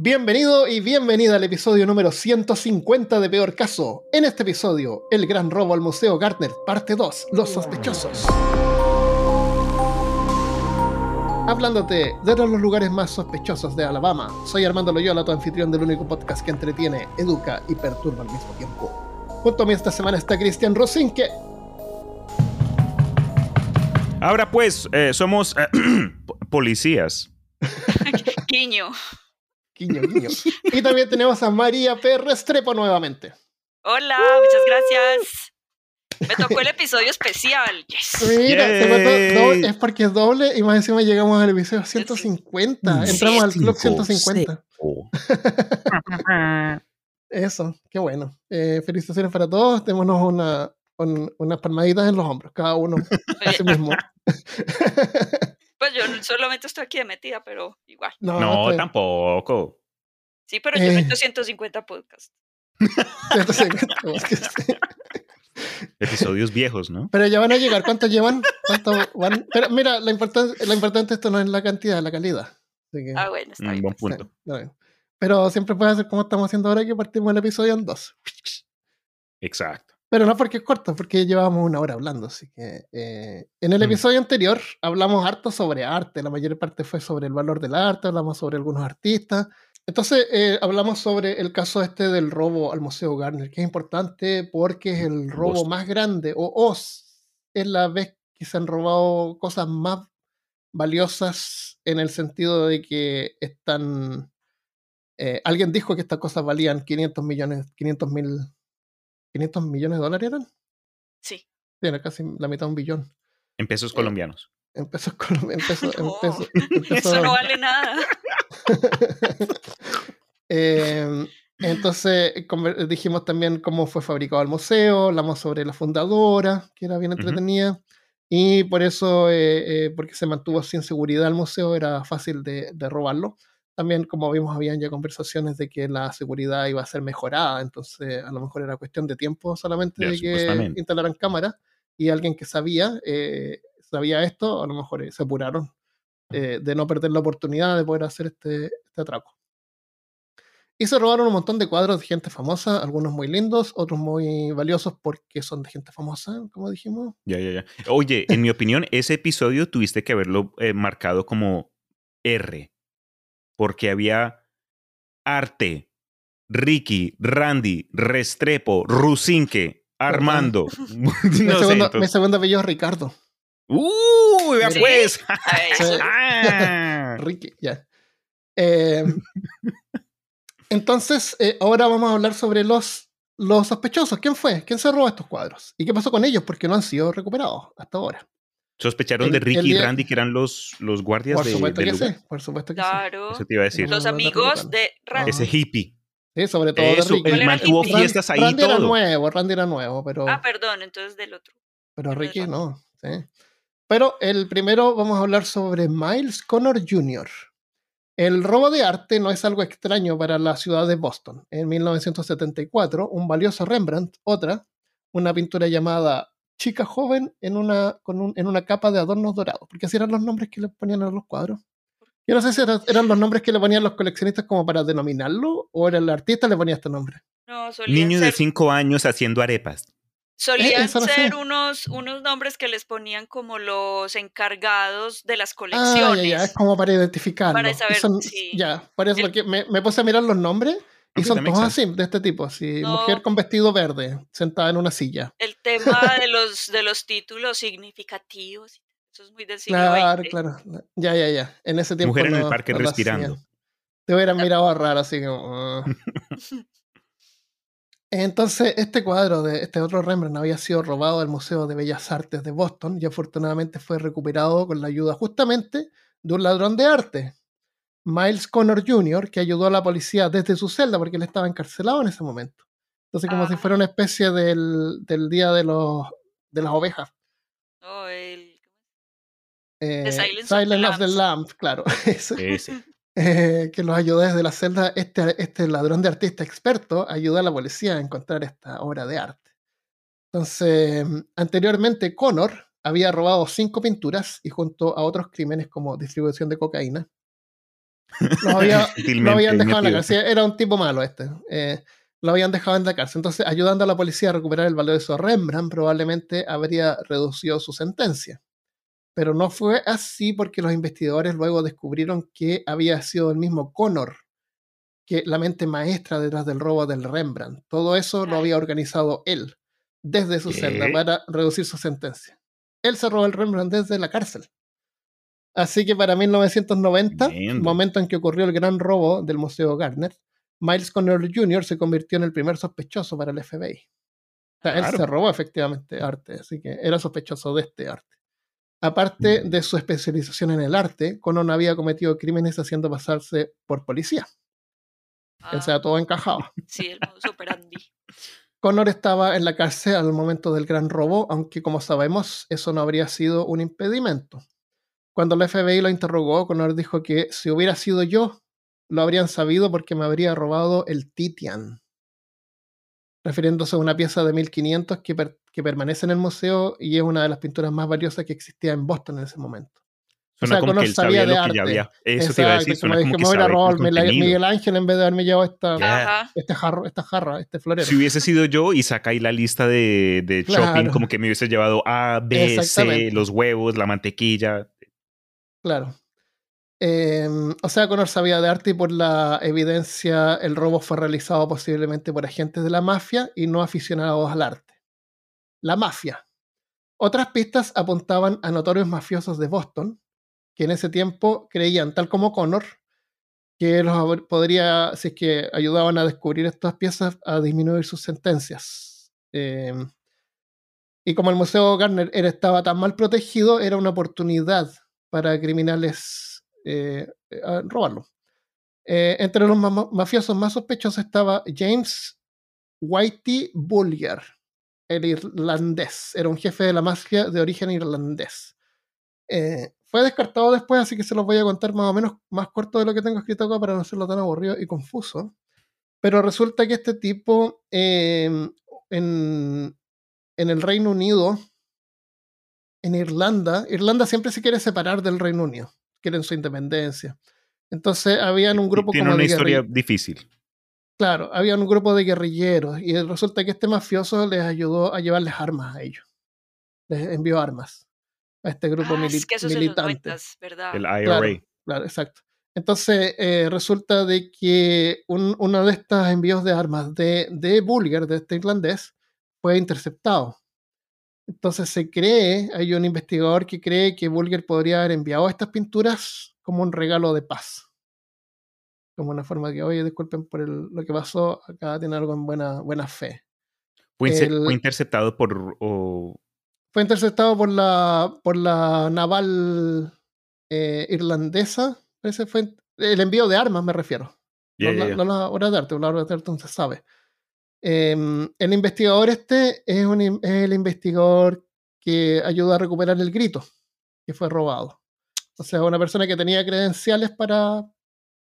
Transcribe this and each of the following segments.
Bienvenido y bienvenida al episodio número 150 de Peor Caso. En este episodio, el gran robo al Museo Gardner, parte 2, Los sospechosos. Hablándote de uno de los lugares más sospechosos de Alabama, soy Armando Loyola, tu anfitrión del único podcast que entretiene, educa y perturba al mismo tiempo. Junto a mí esta semana está Cristian Rosinque. Ahora pues, eh, somos eh, policías. Quiño. Y también tenemos a María P. Restrepo nuevamente. Hola, muchas gracias. Me tocó el episodio especial. Yes. Mira, doble- es porque es doble y más encima llegamos al episodio 150. Sí. Entramos al club Cinco, 150. Oh. Eso, qué bueno. Eh, felicitaciones para todos. Démonos una, un- unas palmaditas en los hombros, cada uno a sí mismo. Pues yo solamente estoy aquí de metida, pero igual. no, tampoco. Sí, pero yo Eh. he hecho 150 podcasts. 150, es que sí. Episodios viejos, ¿no? Pero ya van a llegar. ¿Cuántos llevan? ¿Cuántos van? Pero mira, la importante, la importante esto no es la cantidad, es la calidad. Así que, Ah, bueno, está Mm, bien. buen sí, punto. está bien. Pero siempre puede hacer como estamos haciendo ahora, que partimos el episodio en dos. Exacto. Pero no porque es corto, porque llevábamos una hora hablando. Así que eh, en el Mm. episodio anterior hablamos harto sobre arte. La mayor parte fue sobre el valor del arte, hablamos sobre algunos artistas. Entonces eh, hablamos sobre el caso este del robo al Museo Gardner, que es importante porque es el robo más grande, o, es la vez que se han robado cosas más valiosas en el sentido de que están... eh, alguien dijo que estas cosas valían 500 millones, 500 mil, 500 millones de dólares eran. Sí. Era casi la mitad de un billón. En pesos Eh, colombianos. Empezó con. Empezó, No, Eso no vale nada. Eh, entonces conver- dijimos también cómo fue fabricado el museo, hablamos sobre la fundadora, que era bien entretenida, y por eso, eh, eh, porque se mantuvo sin seguridad el museo, era fácil de, de robarlo. También, como vimos, habían ya conversaciones de que la seguridad iba a ser mejorada, entonces a lo mejor era cuestión de tiempo solamente de que instalaran cámaras, y alguien que sabía, eh, sabía esto, a lo mejor eh, se apuraron eh, de no perder la oportunidad de poder hacer este, este atraco. Y se robaron un montón de cuadros de gente famosa, algunos muy lindos, otros muy valiosos porque son de gente famosa, como dijimos. Ya, ya, ya. Oye, en mi opinión, ese episodio tuviste que haberlo marcado como R. Porque había arte, Ricky, Randy, Restrepo, Rusinque, Armando. mi, no sé, segundo, mi segundo apellido es Ricardo. ¡Uh! vea pues! Ah. Ricky, ya. Eh, entonces, eh, ahora vamos a hablar sobre los, los sospechosos. ¿Quién fue? ¿Quién se robó estos cuadros? ¿Y qué pasó con ellos? Porque no han sido recuperados hasta ahora. Sospecharon El- de Ricky y Randy, que eran los, los guardias Por de, supuesto del que sí, lugar. por supuesto que sí. Claro. Eso te iba a decir. Los amigos de Randy. Ese hippie. Sí, sobre todo de Eso, Ricky. el ¿Cuál era man tuvo fiestas ahí Randy era todo. nuevo, Randy era nuevo, pero... Ah, perdón, entonces del otro. Pero Ricky no. sí. Pero el primero vamos a hablar sobre Miles Connor Jr. El robo de arte no es algo extraño para la ciudad de Boston. En 1974, un valioso Rembrandt, otra, una pintura llamada Chica joven en una, con un- en una capa de adornos dorados, porque así eran los nombres que le ponían a los cuadros. Yo no sé si era- eran los nombres que le ponían los coleccionistas como para denominarlo, o era el artista le ponía este nombre. No, Niño de ser, 5 años haciendo arepas. solían Eh, ser unos, unos nombres que les ponían como los encargados de las Ah, colecciones. ya, ya, es como para identificarlo. Para saber, son- sí. Ya, por eso El- que me, me puse a mirar los nombres y son todos así, de este tipo, así, No. mujer con vestido verde, sentada en una silla. El tema de los, de los títulos significativos. Eso es muy del siglo Claro, XX. claro. Ya, ya, ya. En ese tiempo Mujer en el parque no respirando. Te hubieran mirado raro, así como... ah. Entonces, este cuadro de este otro Rembrandt había sido robado del Museo de Bellas Artes de Boston y afortunadamente fue recuperado con la ayuda justamente de un ladrón de arte, Miles Connor Jr., que ayudó a la policía desde su celda porque él estaba encarcelado en ese momento. Entonces, como si Ah. fuera una especie del, del día de, los, de las ovejas. No, el- Eh, The Silence of the of the Lambs. Lamb, claro. Ese. Ese. eh, que los ayudó desde la celda. Este, este ladrón de artista experto ayudó a la policía a encontrar esta obra de arte. Entonces, anteriormente Connor había robado cinco pinturas y junto a otros crímenes como distribución de cocaína, Lo, había, lo habían dejado en la cárcel. Era un tipo malo este. Eh, lo habían dejado en la cárcel. Entonces, ayudando a la policía a recuperar el valioso Rembrandt, probablemente habría reducido su sentencia. Pero no fue así porque los investigadores luego descubrieron que había sido el mismo Connor, que la mente maestra detrás del robo del Rembrandt. Todo eso lo había organizado él, desde su ¿Qué? celda, para reducir su sentencia. Él se robó el Rembrandt desde la cárcel. Así que para 1990, Tremendo. momento en que ocurrió el gran robo del Museo Garner, Miles Connor Jr. se convirtió en el primer sospechoso para el FBI. O sea, él se robó efectivamente arte, así que era sospechoso de este arte. Aparte Mm. de su especialización en el arte, Connor había cometido crímenes haciendo pasarse por policía. O sea, Ah, todo encajaba. sí, el modo superandi. Connor estaba en la cárcel al momento del gran robo, aunque como sabemos, eso no habría sido un impedimento. Cuando el FBI lo interrogó, Connor dijo que si hubiera sido yo, lo habrían sabido porque me habría robado el Titian, refiriéndose a una pieza de 1500 que, per- que permanece en el museo y es una de las pinturas más valiosas que existía en Boston en ese momento. Suena sea, como Connor que él sabía sabía de lo que ya arte. había. Eso te iba a decir, Exacto, suena como como que que me hubiera sabe robado el el Mila- contenido. Miguel Ángel en vez de haberme llevado esta, este jarro, esta jarra, este florero. Si hubiese sido yo y ahí la lista de, de Claro. shopping, como que me hubiese llevado A, B, C, los huevos, la mantequilla. Claro. Eh, o sea, Connor sabía de arte y por la evidencia el robo fue realizado posiblemente por agentes de la mafia y no aficionados al arte. La mafia. Otras pistas apuntaban a notorios mafiosos de Boston, que en ese tiempo creían, tal como Connor, que los podría, si es que ayudaban a descubrir estas piezas, a disminuir sus sentencias. Eh, y como el Museo Garner estaba tan mal protegido, era una oportunidad para criminales eh, eh, robarlo. Eh, entre los ma- mafiosos más sospechosos estaba James Whitey Bulger, el irlandés. Era un jefe de la mafia de origen irlandés. Eh, fue descartado después, así que se los voy a contar más o menos más corto de lo que tengo escrito acá para no hacerlo tan aburrido y confuso. Pero resulta que este tipo en, en el Reino Unido, en Irlanda, Irlanda siempre se quiere separar del Reino Unido, quieren su independencia. Entonces habían un grupo Tiene como una de historia difícil. Claro, había un grupo de guerrilleros y resulta que este mafioso les ayudó a llevarles armas a ellos. Les envió armas a este grupo Ah, mili- es que eso militante. 90, ¿verdad? El IRA. Claro, claro, exacto. Entonces eh, resulta de que un- uno de estos envíos de armas de, de Bulger, de este irlandés, fue interceptado. Entonces se cree, hay un investigador que cree que Bulger podría haber enviado estas pinturas como un regalo de paz. Como una forma que, oye, disculpen por el- lo que pasó, acá tiene algo en buena, buena fe. Fue, inse- El- fue interceptado por. o- Fue interceptado por la, por la naval eh, irlandesa. Ese fue el envío de armas, me refiero. No, ya. no las obras de arte, las obras de arte no se sabe. Em, el investigador este es, un in- es el investigador que ayuda a recuperar el grito que fue robado. O sea, una persona que tenía credenciales para,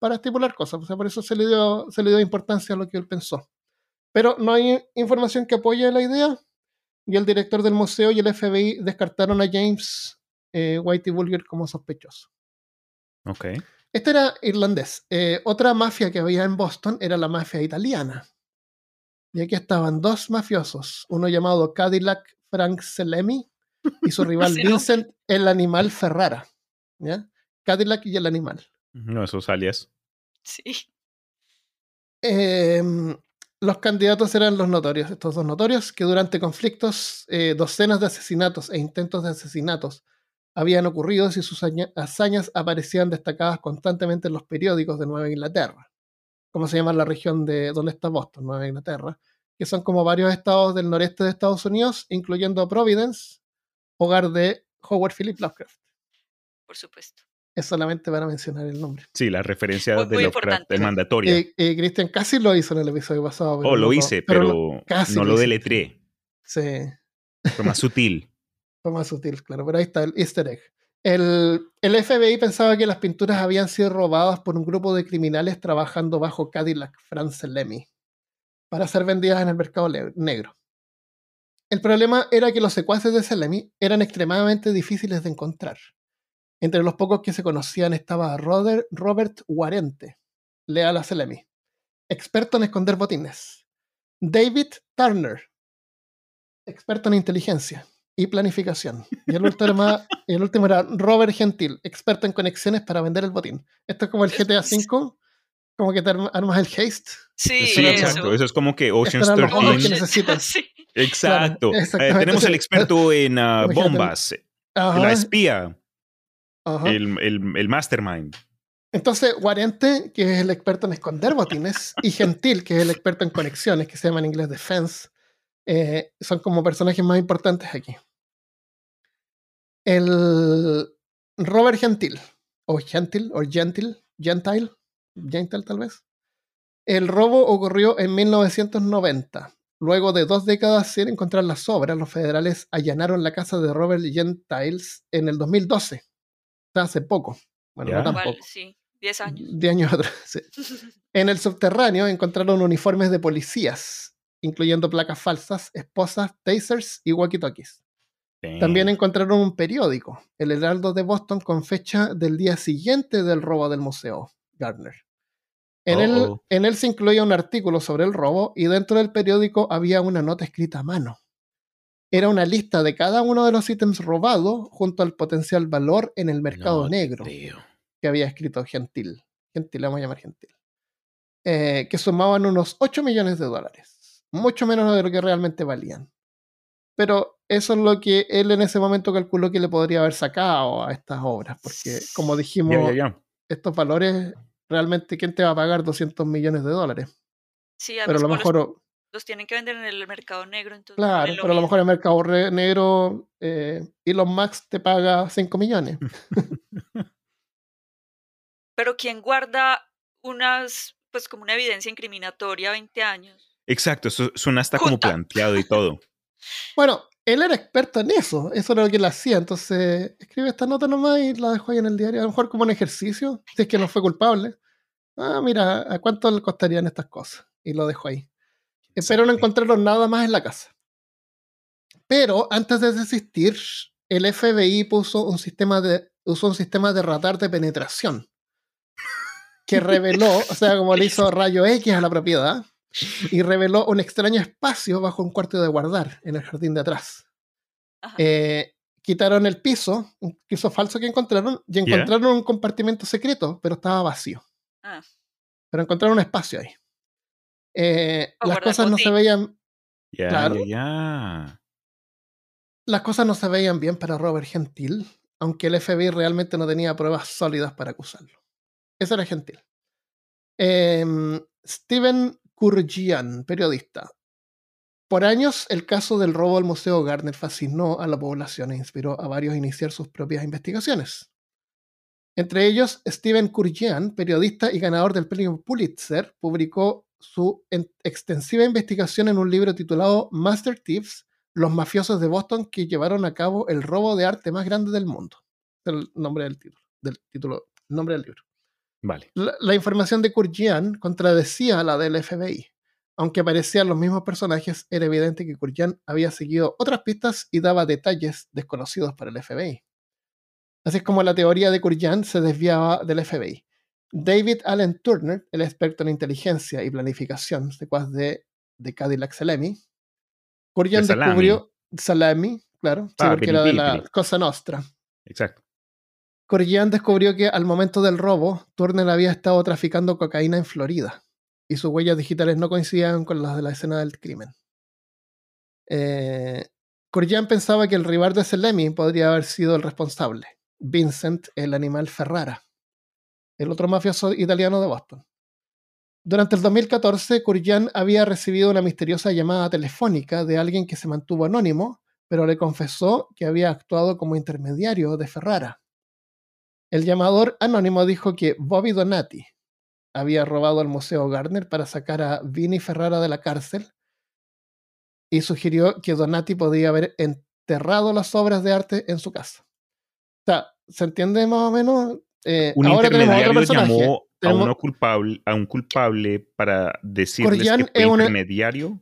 para estipular cosas. O sea, por eso se le, dio, se le dio importancia a lo que él pensó. Pero no hay información que apoye la idea. Y el director del museo y el FBI descartaron a James eh, Whitey Bulger como sospechoso. Ok. Este era irlandés. Eh, otra mafia que había en Boston era la mafia italiana. Y aquí estaban dos mafiosos, uno llamado Cadillac Frank Selemi y su rival. Vincent el Animal Ferrara. ¿ya? Cadillac y el Animal. No, esos alias. Sí. Em, los candidatos eran los notorios, estos dos notorios, que durante conflictos, eh, docenas de asesinatos e intentos de asesinatos habían ocurrido y sus hazañas aparecían destacadas constantemente en los periódicos de Nueva Inglaterra, como se llama la región de donde está Boston, Nueva Inglaterra, que son como varios estados del noreste de Estados Unidos, incluyendo Providence, hogar de Howard Philip Lovecraft. Por supuesto. Es solamente para mencionar el nombre. Sí, la referencia Muy- de muy Lovecraft es mandatoria. Eh, eh, Cristian casi lo hizo en el episodio pasado. pero oh, lo no hice, pero pero, no- casi no lo lo deletré. Sí. Fue más sutil. Fue más sutil, claro, pero ahí está el easter egg. El, FBI pensaba que las pinturas habían sido robadas por un grupo de criminales trabajando bajo Cadillac France Lemmy para ser vendidas en el mercado negro. El problema era que los secuaces de Selemy eran extremadamente difíciles de encontrar. Entre los pocos que se conocían estaba Robert, Robert Warente, leal a Selemi, experto en esconder botines. David Turner, experto en inteligencia y planificación. Y el último, era, el último era Robert Gentil, experto en conexiones para vender el botín. Esto es como el GTA V, como que te armas el haste. Sí, Sí, exacto. Eso es como que Ocean's Estos eran los hombres que 13. necesitas. Sí. Exacto. Claro, Eh, tenemos el experto en Imagínate. bombas, Ajá, la espía, ajá. el, el, el mastermind. Entonces, Warente, que es el experto en esconder botines, y Gentil, que es el experto en conexiones, que se llama en inglés Defense, eh, son como personajes más importantes aquí. El Robert Gentil, o Gentil, o Gentil, Gentile, Gentile tal vez. El robo ocurrió en 1990. Luego de dos décadas sin encontrar las obras, los federales allanaron la casa de Robert Gentiles en el 2012. O sea, hace poco. Bueno, no Igual, tampoco. sí, 10 años. 10 años atrás. sí. En el subterráneo encontraron uniformes de policías, incluyendo placas falsas, esposas, tasers y walkie-talkies. También encontraron un periódico, el Heraldo de Boston, con fecha del día siguiente del robo del museo Gardner. En, él, Uh-oh. en él se incluía un artículo sobre el robo y dentro del periódico había una nota escrita a mano. Era una lista de cada uno de los ítems robados junto al potencial valor en el mercado No negro que había escrito Gentil. Gentil, vamos a llamar Gentil. Eh, que sumaban unos 8 millones de dólares. Mucho menos de lo que realmente valían. Pero eso es lo que él en ese momento calculó que le podría haber sacado a estas obras. Porque, como dijimos, estos valores, realmente, ¿quién te va a pagar 200 millones de dólares? Sí, Pero a además lo mejor, los, los tienen que vender en el mercado negro, entonces claro, pero a lo mejor en el mercado re- negro, eh, Elon Musk te paga 5 millones. Pero ¿quién guarda unas, pues como una evidencia incriminatoria 20 años? Exacto, eso suena hasta como planteado y todo. Bueno, él era experto en eso, eso era lo que él hacía, entonces escribe esta nota nomás y la dejó ahí en el diario, a lo mejor como un ejercicio, si es que no fue culpable. Ah, mira, ¿a cuánto le costarían estas cosas? Y lo dejó ahí. Eh, Pero no encontraron nada más en la casa. Pero antes de desistir, el FBI puso un sistema de, usó un sistema de radar de penetración que reveló, o sea, como le hizo rayo X a la propiedad, y reveló un extraño espacio bajo un cuarto de guardar en el jardín de atrás. Eh, quitaron el piso, un piso falso que encontraron, y encontraron un compartimento secreto, pero estaba vacío. Ah. Pero encontraron un espacio ahí. Eh, las cosas no se veían, Claro. ya. las cosas no se veían bien para Robert Gentil, aunque el FBI realmente no tenía pruebas sólidas para acusarlo. Ese era Gentil. Em, Steven Kurgian, periodista. Por años, el caso del robo al Museo Gardner fascinó a la población e inspiró a varios a iniciar sus propias investigaciones. Entre ellos, Steven Kurgian, periodista y ganador del premio Pulitzer, publicó su en- extensiva investigación en un libro titulado Master Thieves, los mafiosos de Boston que llevaron a cabo el robo de arte más grande del mundo. El nombre del título, del título, nombre del libro. Vale. La, la información de Kurgian contradecía la del FBI. Aunque aparecían los mismos personajes, era evidente que Kurgian había seguido otras pistas y daba detalles desconocidos para el FBI. Así es como la teoría de Kurgian se desviaba del FBI. David Allen Turner, el experto en inteligencia y planificación, secuaz de, de Cadillac Salami, Salami. descubrió Salami, claro, sí, Ah, porque era de la. Cosa Nostra. Exacto. Corrigan descubrió que al momento del robo, Turner había estado traficando cocaína en Florida y sus huellas digitales no coincidían con las de la escena del crimen. Eh, pensaba que el rival de Selemi podría haber sido el responsable, Vincent, el animal Ferrara, el otro mafioso italiano de Boston. Durante el 2014, Corrigan había recibido una misteriosa llamada telefónica de alguien que se mantuvo anónimo, pero le confesó que había actuado como intermediario de Ferrara. El llamador anónimo dijo que Bobby Donati había robado al Museo Gardner para sacar a Vini Ferrara de la cárcel y sugirió que Donati podía haber enterrado las obras de arte en su casa. O sea, ¿se entiende más o menos? Eh, Un ahora tenemos otro intermediario personaje. llamó a, Tenemos- uno culpable, a un culpable para decirles que es una- intermediario.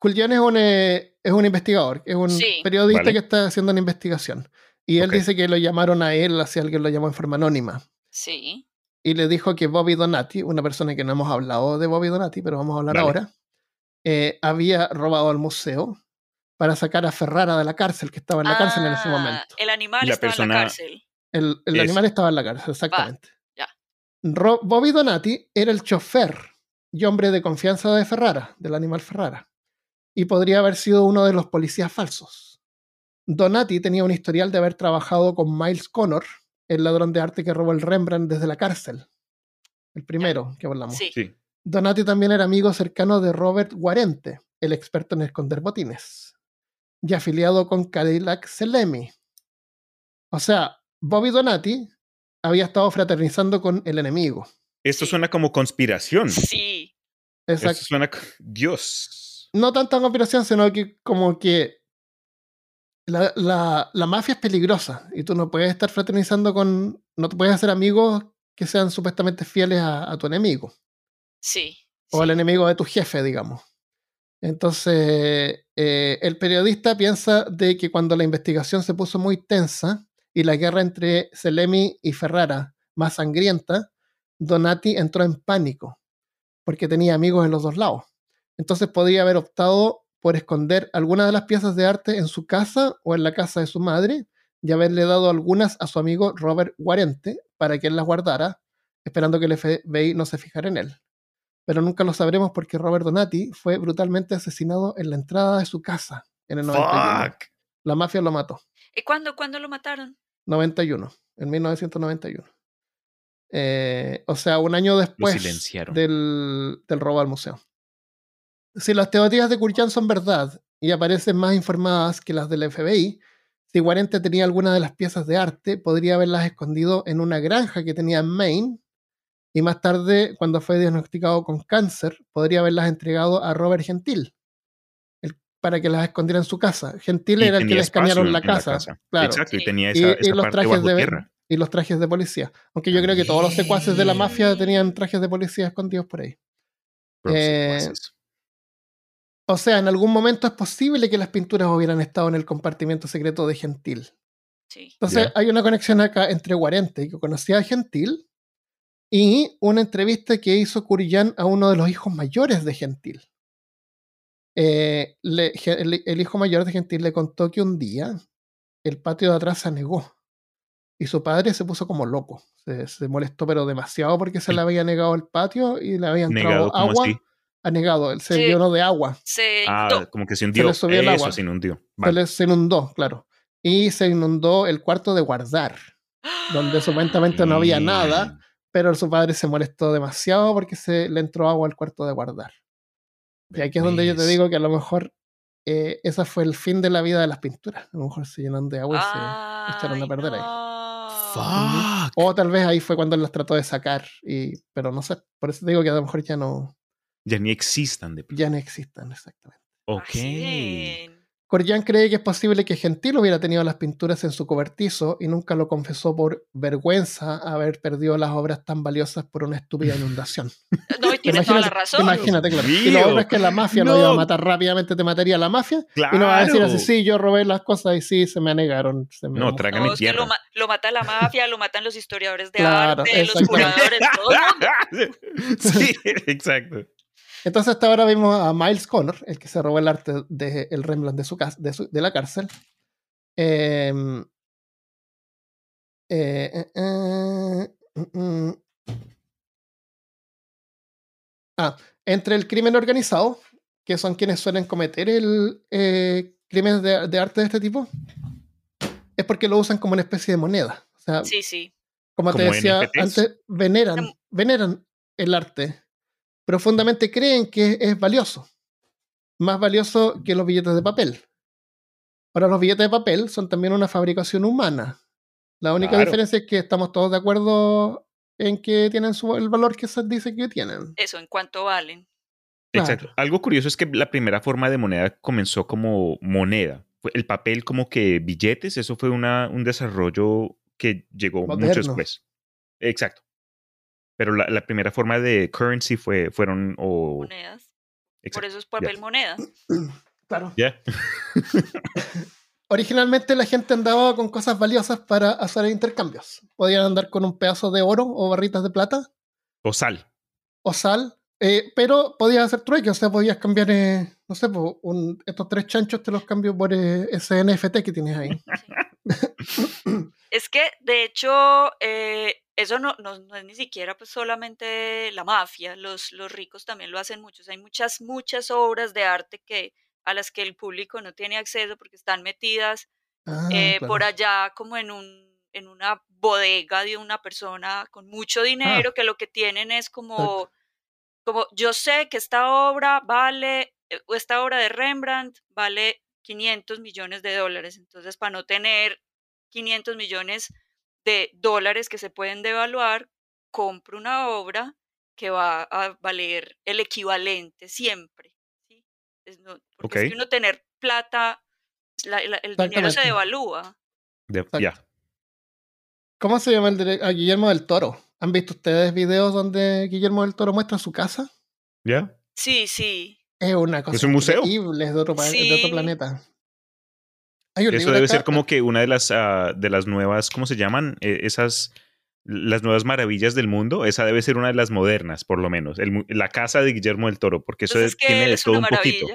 Julián es un, eh, es un investigador, es un Sí. periodista Vale. que está haciendo una investigación. Y él dice que lo llamaron a él, así alguien lo llamó en forma anónima. Sí. Y le dijo que Bobby Donati, una persona que no hemos hablado de Bobby Donati, pero vamos a hablar ahora, eh, había robado al museo para sacar a Ferrara de la cárcel, que estaba en la cárcel en ese Ah, momento. El animal la estaba en la cárcel. El, animal estaba en la cárcel, exactamente. ya. Bobby Donati era el chofer y hombre de confianza de Ferrara, del animal Ferrara, y podría haber sido uno de los policías falsos. Donati tenía un historial de haber trabajado con Miles Connor, el ladrón de arte que robó el Rembrandt desde la cárcel. El primero que hablamos. Sí. Sí. Donati también era amigo cercano de Robert Guarente, el experto en esconder botines, y afiliado con Cadillac Selemi. O sea, Bobby Donati había estado fraternizando con el enemigo. Esto Sí. suena como conspiración. Sí. Esto Exacto. suena. co- Dios. No tanta conspiración, sino que como que la, la- la mafia es peligrosa y tú no puedes estar fraternizando con... No te puedes hacer amigos que sean supuestamente fieles a- a tu enemigo. Sí. o sí. al enemigo de tu jefe, digamos. Entonces, eh, el periodista piensa de que cuando la investigación se puso muy tensa y la guerra entre Selemi y Ferrara más sangrienta, Donati entró en pánico porque tenía amigos en los dos lados. Entonces podría haber optado por esconder algunas de las piezas de arte en su casa o en la casa de su madre y haberle dado algunas a su amigo Robert Guarente para que él las guardara, esperando que el FBI no se fijara en él pero nunca lo sabremos porque Robert Donati fue brutalmente asesinado en la entrada de su casa en el 91. Fuck. La mafia lo mató. ¿Y cuándo, cuándo lo mataron? 91, en 1991. Eh, o sea, un año después del robo al museo. Si las teorías de Kurchan son verdad y aparecen más informadas que las del FBI, si Guarente tenía alguna de las piezas de arte, podría haberlas escondido en una granja que tenía en Maine y más tarde, cuando fue diagnosticado con cáncer, podría haberlas entregado a Robert Gentil el- para que las escondiera en su casa. Gentil Y era el que le escanearon la casa. Claro. Exacto, y tenía Y- esa, y los parte trajes bajo de- tierra. Y los trajes de policía. Aunque yo creo que todos los secuaces de la mafia tenían trajes de policía escondidos por ahí. Eh, secuaces. O sea, en algún momento es posible que las pinturas hubieran estado en el compartimiento secreto de Gentil. Sí. Entonces hay una conexión acá entre Guarente, que conocía a Gentil, y una entrevista que hizo Curillán a uno de los hijos mayores de Gentil. Eh, le- el, el hijo mayor de Gentil le contó que un día el patio de atrás se anegó y su padre se puso como loco. Se, se molestó, pero demasiado porque se le había negado el patio y le había entrado Negado, ¿cómo agua. así? Anegado, él se Sí. llenó de agua. Se Ah, inundó. como que se hundió. subió el Eso, agua. se inundió. Se, Vale. le- se inundó, claro. Y se inundó el cuarto de guardar, donde supuestamente no había nada, pero su padre se molestó demasiado porque se le entró agua al cuarto de guardar. Y aquí es donde yo te ¿Ves? digo que a lo mejor eh, ese fue el fin de la vida de las pinturas. A lo mejor se llenan de agua y se echaron a Ay, perder ahí. no. Fuck. O tal vez ahí fue cuando él las trató de sacar, y, pero no sé. Por eso te digo que a lo mejor ya no, Ya ni existan de ya no existen exactamente. Ok. Corjan cree que es posible que Gentil hubiera tenido las pinturas en su cobertizo y nunca lo confesó por vergüenza haber perdido las obras tan valiosas por una estúpida inundación. No, y tiene toda la razón. Imagínate, claro. Y mío. lo otro es que la mafia lo No. iba a matar rápidamente, te mataría la mafia. Y no va a decir así, Claro. sí, yo robé las cosas y sí, se me anegaron. se me No, mojó". trágame No, es que lo, ma- lo mata la mafia, lo matan los historiadores de Claro, arte, los curadores, todo el mundo. sí, exacto. Entonces hasta ahora vimos a Miles Connor, el que se robó el arte del el Rembrandt de, su casa, de, su- de la cárcel. Em, eh, eh, eh, mm, mm. Ah, entre el crimen organizado, que son quienes suelen cometer el eh, crimen de, de arte de este tipo, es porque lo usan como una especie de moneda. O sea, Sí, sí. como te decía NFTs. antes, veneran, Em- veneran el arte. Profundamente creen que es valioso. Más valioso que los billetes de papel. Ahora, los billetes de papel son también una fabricación humana. La única Claro. diferencia es que estamos todos de acuerdo en que tienen su- el valor que se dice que tienen. Eso, en cuánto valen. Exacto. Claro. Algo curioso es que la primera forma de moneda comenzó como moneda. Fue El papel como que billetes, eso fue una, un desarrollo que llegó mucho Moderno. después. Exacto. Pero la, la primera forma de currency fue, fueron... o Monedas. Por exacto. eso es papel ya. moneda. Claro. Ya. originalmente la gente andaba con cosas valiosas para hacer intercambios. Podían andar con un pedazo de oro o barritas de plata O sal. o sal, eh, pero podías hacer trueque, o sea, podías cambiar, eh, no sé, un- estos tres chanchos te los cambio por eh, ese NFT que tienes ahí. Es que, de hecho, eh, eso no, no, no es ni siquiera pues, solamente la mafia, los, los ricos también lo hacen muchos. Hay muchas, muchas obras de arte que, a las que el público no tiene acceso porque están metidas Ah, eh, claro. por allá como en un en una bodega de una persona con mucho dinero que lo que tienen es como como yo sé que esta obra vale eh, o esta obra de Rembrandt vale 500 millones de dólares entonces para no tener 500 millones de dólares que se pueden devaluar compro una obra que va a valer el equivalente siempre ¿sí? Es no- porque es que uno tener plata la- la- el dinero se devalúa De- ya. ¿Cómo se llama el dire- a Guillermo del Toro? ¿Han visto ustedes videos donde Guillermo del Toro muestra su casa? ¿Ya? Sí, sí. Es una cosa ¿Es un museo? increíble, es de otro planeta. Un Eso debe acá- ser como que una de las, ah, de las nuevas, ¿cómo se llaman? Eh, esas, las nuevas maravillas del mundo. Esa debe ser una de las modernas, por lo menos. El la casa de Guillermo del Toro, porque eso es que tiene de es todo una un poquito.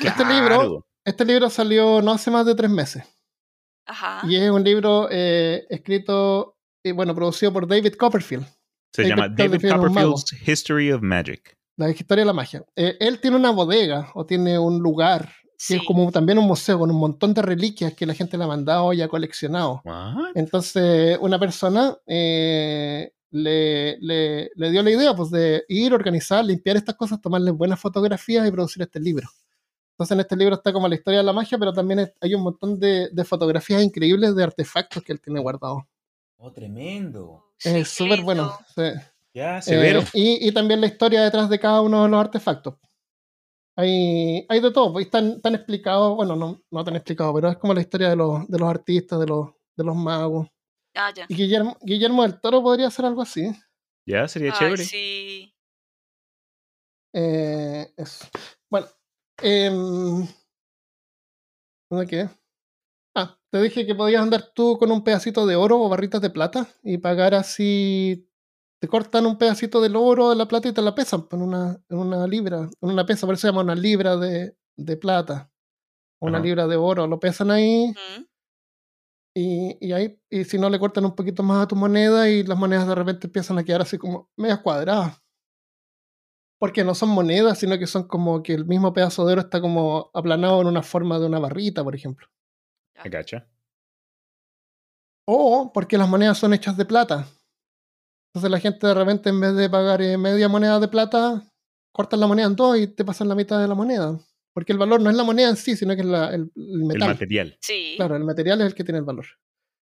Este libro- Este libro salió no hace más de tres meses. Ajá. Y es un libro eh, escrito, y bueno, producido por David Copperfield, Se David llama David. Copperfield's History of Magic. la historia de la magia. Eh, él tiene una bodega o tiene un lugar que es como también un museo con un montón de reliquias que la gente le ha mandado y ha coleccionado. What? Entonces, una persona eh, le, le- le dio la idea pues, de ir, organizar, limpiar estas cosas, tomarles buenas fotografías y producir este libro. Entonces, en este libro está como la historia de la magia, pero también hay un montón de, de fotografías increíbles de artefactos que él tiene guardados. Oh, tremendo. Es súper bueno. sí. Ya, Eh, severo. y, y también la historia detrás de cada uno de los artefactos. Hay, hay de todo, pues, están, tan explicados, bueno, no, no tan explicado, pero es como la historia de los, de los artistas, de los, de los magos. Ah, ya. Y Guillermo, Guillermo del Toro podría hacer algo así. Ya, sería Ay, chévere. sí. Eh, eso. Bueno, em, ¿dónde quedé? Ah, te dije que podías andar tú con un pedacito de oro o barritas de plata y pagar así. Te cortan un pedacito del oro de la plata y te la pesan en una, en una libra, en una pesa, por eso se llama una libra de, de plata. Una Ajá. libra de oro, lo pesan ahí y, y ahí, y si no le cortan un poquito más a tu moneda y las monedas de repente empiezan a quedar así como medias cuadradas. Porque no son monedas, sino que son como que el mismo pedazo de oro está como aplanado en una forma de una barrita, por ejemplo. I gotcha. O porque las monedas son hechas de plata. Entonces la gente de repente en vez de pagar eh, media moneda de plata, cortan la moneda en dos y te pasan la mitad de la moneda. Porque el valor no es la moneda en sí, sino que es la- el, el El material. Sí. Claro, el material es el que tiene el valor.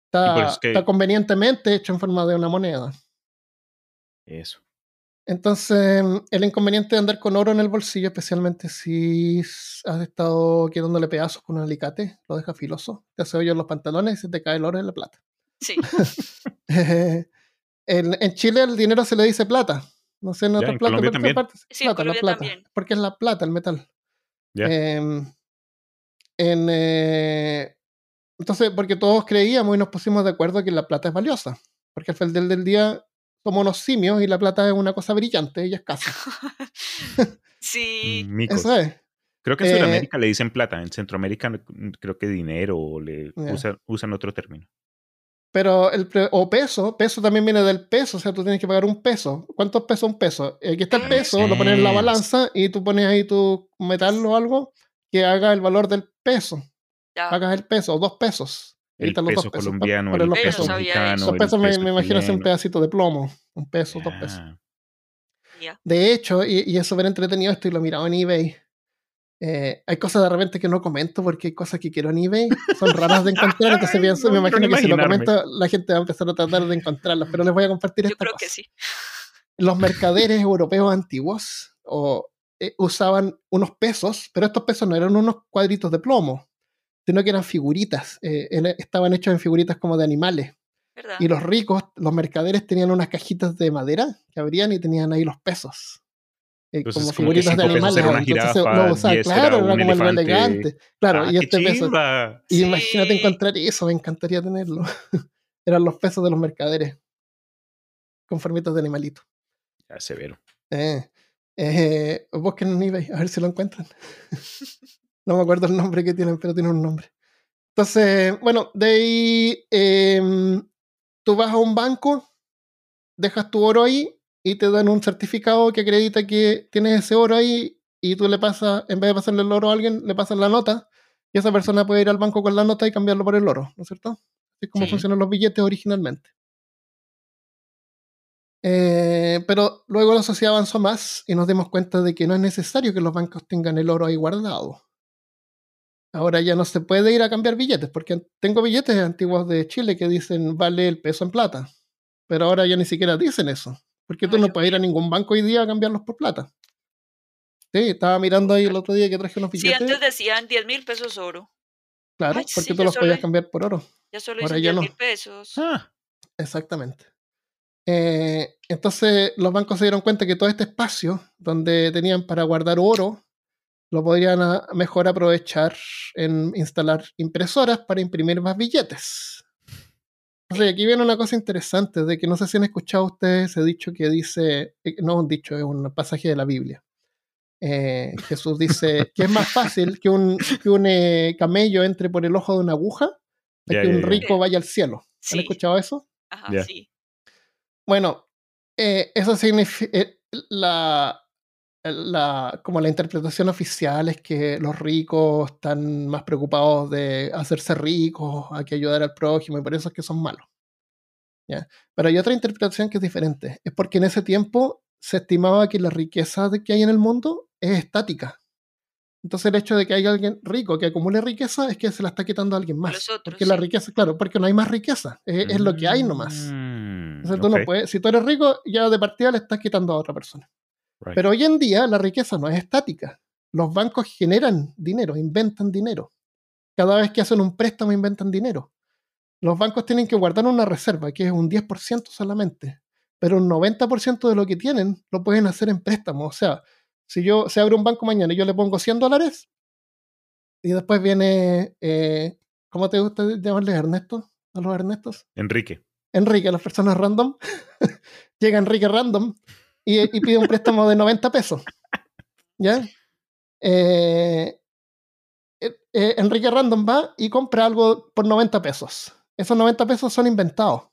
Está, eso es que- está convenientemente hecho en forma de una moneda. Eso. Entonces, el inconveniente de andar con oro en el bolsillo, especialmente si has estado quitándole pedazos con un alicate, lo deja filoso, te hace hoyo en los pantalones y se te cae el oro en la plata. Sí. en, en Chile el dinero se le dice plata. No sé en otras Colombia también. partes Sí, plata, la plata. también. Porque es la plata, el metal. Em, en, eh, entonces, porque todos creíamos y nos pusimos de acuerdo que la plata es valiosa. Porque al final del día somos unos simios y la plata es una cosa brillante y escasa. sí. Mm, micos. Eso es. Creo que en Eh, Sudamérica le dicen plata. En Centroamérica creo que dinero o le usan otro término. Pero el pre- o peso, peso también viene del peso, o sea, tú tienes que pagar un peso. ¿Cuántos pesos un peso? Aquí está el Ah, peso, lo pones en la balanza y tú pones ahí tu metal o algo que haga el valor del peso. Ya. Pagas el peso, o dos pesos. El los peso dos pesos, colombiano, por el los peso mexicano, el pesos me, peso me imagino es un pedacito de plomo. Un peso, dos pesos. De hecho, y, y es súper entretenido esto y lo he mirado en eBay. Eh, hay cosas de repente que no comento porque hay cosas que quiero en eBay. Son raras de encontrar, entonces pienso, no me imagino que si lo comento la gente va a empezar a tratar de encontrarlas, pero les voy a compartir Yo esta creo cosa. que sí. Los mercaderes europeos antiguos o, eh, usaban unos pesos, pero estos pesos no eran unos cuadritos de plomo, sino que eran figuritas. eh, estaban hechos en figuritas como de animales. ¿Verdad? Y los ricos, los mercaderes tenían unas cajitas de madera que abrían y tenían ahí los pesos. Eh, Entonces, como figuritas de animales. una se- jirafa, 10 era claro, era como algo elegante. Claro, Ah, y este peso. Y imagínate encontrar eso, me encantaría tenerlo. Eran los pesos de los mercaderes. Con formitas de animalito. Ya, severo. Eh, eh, busquen en eBay, a ver si lo encuentran. no me acuerdo el nombre que tienen, pero tiene un nombre. Entonces, bueno, de ahí em, tú vas a un banco, dejas tu oro ahí y te dan un certificado que acredita que tienes ese oro ahí y tú le pasas, en vez de pasarle el oro a alguien, le pasas la nota y esa persona puede ir al banco con la nota y cambiarlo por el oro, ¿no es cierto? Así es como Sí. funcionan los billetes originalmente. Eh, pero luego la sociedad avanzó más y nos dimos cuenta de que no es necesario que los bancos tengan el oro ahí guardado. Ahora ya no se puede ir a cambiar billetes, porque tengo billetes antiguos de Chile que dicen vale el peso en plata. Pero ahora ya ni siquiera dicen eso. Porque tú Ay, no puedes ir a ningún banco hoy día a cambiarlos por plata. Sí, estaba mirando ahí el otro día que traje unos Sí, billetes. antes decían 10 mil pesos oro. claro, Ay, porque sí, tú los podías cambiar por oro. Ya solo Ahora dicen ya 10 no. mil pesos. Ah, Exactamente. Eh, entonces los bancos se dieron cuenta que todo este espacio donde tenían para guardar oro lo podrían a- mejor aprovechar en instalar impresoras para imprimir más billetes. Entonces aquí viene una cosa interesante de que no sé si han escuchado ustedes ese dicho que dice, eh, no un dicho, es un pasaje de la Biblia. Eh, Jesús dice que es más fácil que un, que un eh, camello entre por el ojo de una aguja a que un rico vaya al cielo. ¿Han escuchado eso? ajá, sí. Bueno, eh, eso significa la, la, como la interpretación oficial es que los ricos están más preocupados de hacerse ricos, a que ayudar al prójimo, y por eso es que son malos. ¿ya? Pero hay otra interpretación que es diferente. Es porque en ese tiempo se estimaba que la riqueza de- que hay en el mundo es estática. Entonces el hecho de que haya alguien rico que acumule riqueza es que se la está quitando a alguien más. los otros, porque la riqueza, claro, porque no hay más riqueza. Es, es lo que hay nomás. Mm, Entonces tú no puedes, si tú eres rico, ya de partida le estás quitando a otra persona. Right. Pero hoy en día la riqueza no es estática. Los bancos generan dinero, inventan dinero. Cada vez que hacen un préstamo inventan dinero. Los bancos tienen que guardar una reserva, que es un 10% solamente. Pero un 90% de lo que tienen lo pueden hacer en préstamo. O sea, si yo se abre un banco mañana y yo le pongo 100 dólares, y después viene, eh, ¿cómo te gusta llamarle Ernesto? A los Ernestos. Enrique. Enrique, las personas random, llega Enrique random y, y pide un préstamo de 90 pesos. ¿Ya? Eh, eh, eh, Enrique random va y compra algo por 90 pesos. Esos 90 pesos son inventados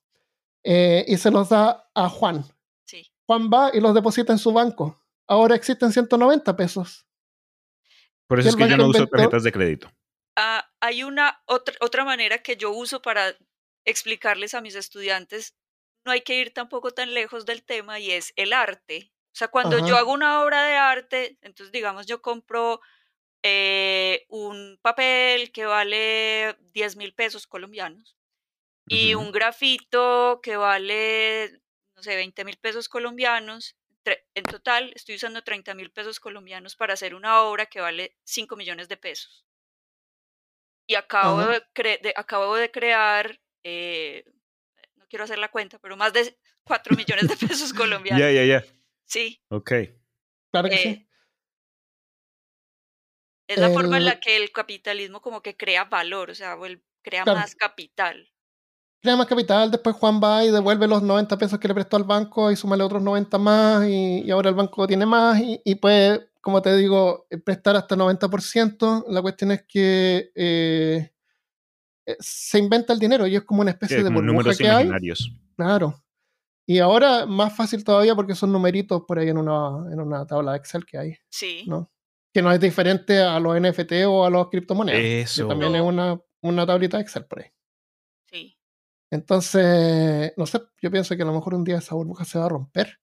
eh, y se los da a Juan. Sí. Juan va y los deposita en su banco. Ahora existen 190 pesos. Por eso es que yo no uso inventó- tarjetas de crédito. Ah, hay una otra, otra manera que yo uso para explicarles a mis estudiantes, no hay que ir tampoco tan lejos del tema y es el arte. O sea, cuando yo hago una obra de arte, entonces digamos yo compro eh, un papel que vale 10 mil pesos colombianos y un grafito que vale, no sé, 20 mil pesos colombianos. En total estoy usando 30 mil pesos colombianos para hacer una obra que vale 5 millones de pesos. Y acabo, de, acabo de crear, eh, quiero hacer la cuenta, pero más de 4 millones de pesos colombianos. Ya, ya, ya. Sí, Ok. Claro que sí. eh, es la forma en El- la que el capitalismo como que crea valor, o sea, crea Claro. más capital. crea más capital, después Juan va y devuelve los 90 pesos que le prestó al banco y súmale otros 90 más y, y ahora el banco tiene más y, y puede, como te digo, eh, prestar hasta 90%. La cuestión es que eh, eh, se inventa el dinero y es como una Sí, especie de como burbuja números que hay. Claro. Y ahora más fácil todavía porque son numeritos por ahí en una, en una tabla de Excel que hay, Sí, ¿no? Que no es diferente a los NFT o a los criptomonedas. que Eso. también es No. una, una tablita de Excel por ahí. sí. Entonces, no sé, yo pienso que a lo mejor un día esa burbuja se va a romper.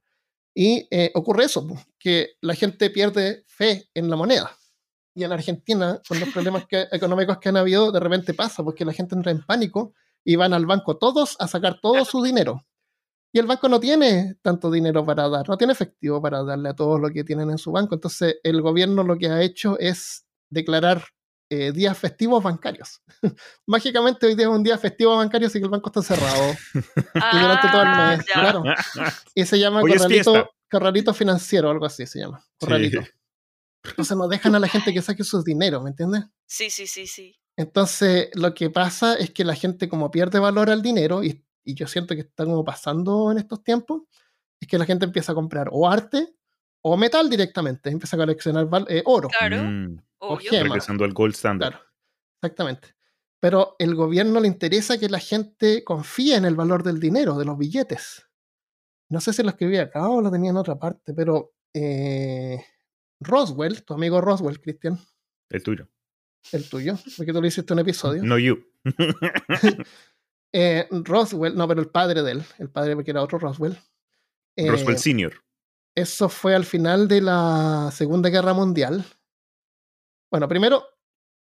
Y eh, ocurre eso, que la gente pierde fe en la moneda. Y en Argentina, con los problemas que- económicos que han habido, de repente pasa, porque la gente entra en pánico y van al banco todos a sacar todo su dinero. Y el banco no tiene tanto dinero para dar, no tiene efectivo para darle a todos lo que tienen en su banco. Entonces, el gobierno lo que ha hecho es declarar eh, días festivos bancarios. Mágicamente hoy día es un día festivo bancario, así que el banco está cerrado. Y durante todo el Ah, mes, ya. claro. Y se llama Corralito, corralito financiero, algo así se llama. Corralito. Sí. Entonces no dejan a la gente que saque sus dineros, ¿me entiendes? Sí, sí, sí, sí. Entonces lo que pasa es que la gente como pierde valor al dinero, y, y yo siento que está como pasando en estos tiempos, es que la gente empieza a comprar o arte o metal directamente, empieza a coleccionar eh, oro. Claro, Mm, regresando al gold standard. Claro, exactamente. Pero el gobierno le interesa que la gente confíe en el valor del dinero, de los billetes. No sé si lo escribí acá o lo tenía en otra parte, pero eh, Roswell, tu amigo Roswell, Cristian, El tuyo. el tuyo, porque tú le hiciste un episodio. No you. Eh, Roswell, no, pero el padre de él, el padre porque era otro Roswell. eh, Roswell Senior. Eso fue al final de la Segunda Guerra Mundial. Bueno, primero,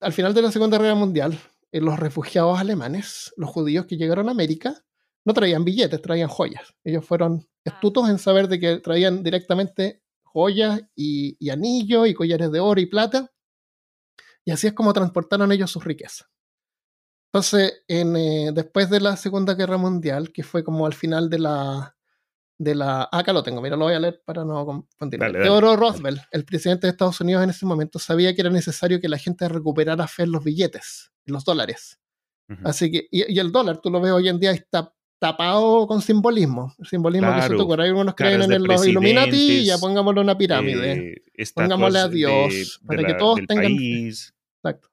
al final de la Segunda Guerra Mundial, eh, los refugiados alemanes, los judíos que llegaron a América, no traían billetes, traían joyas. Ellos fueron Ah. astutos en saber de que traían directamente joyas y, y anillos y collares de oro y plata. Y así es como transportaron ellos sus riquezas. Entonces, en, eh, después de la Segunda Guerra Mundial, que fue como al final de la, de la... ah, Acá lo tengo, mira, lo voy a leer para no dale. Theodore Roosevelt, el presidente de Estados Unidos en ese momento, sabía que era necesario que la gente recuperara fe en los billetes, en los dólares. Así que, y, y el dólar, tú lo ves hoy en día, está tapado con simbolismo. Simbolismo que se te ocurre. Hay unos creen en los Illuminati y ya pongámosle una pirámide. Eh, Pongámosle a Dios, de para que todos tengan país. Exacto.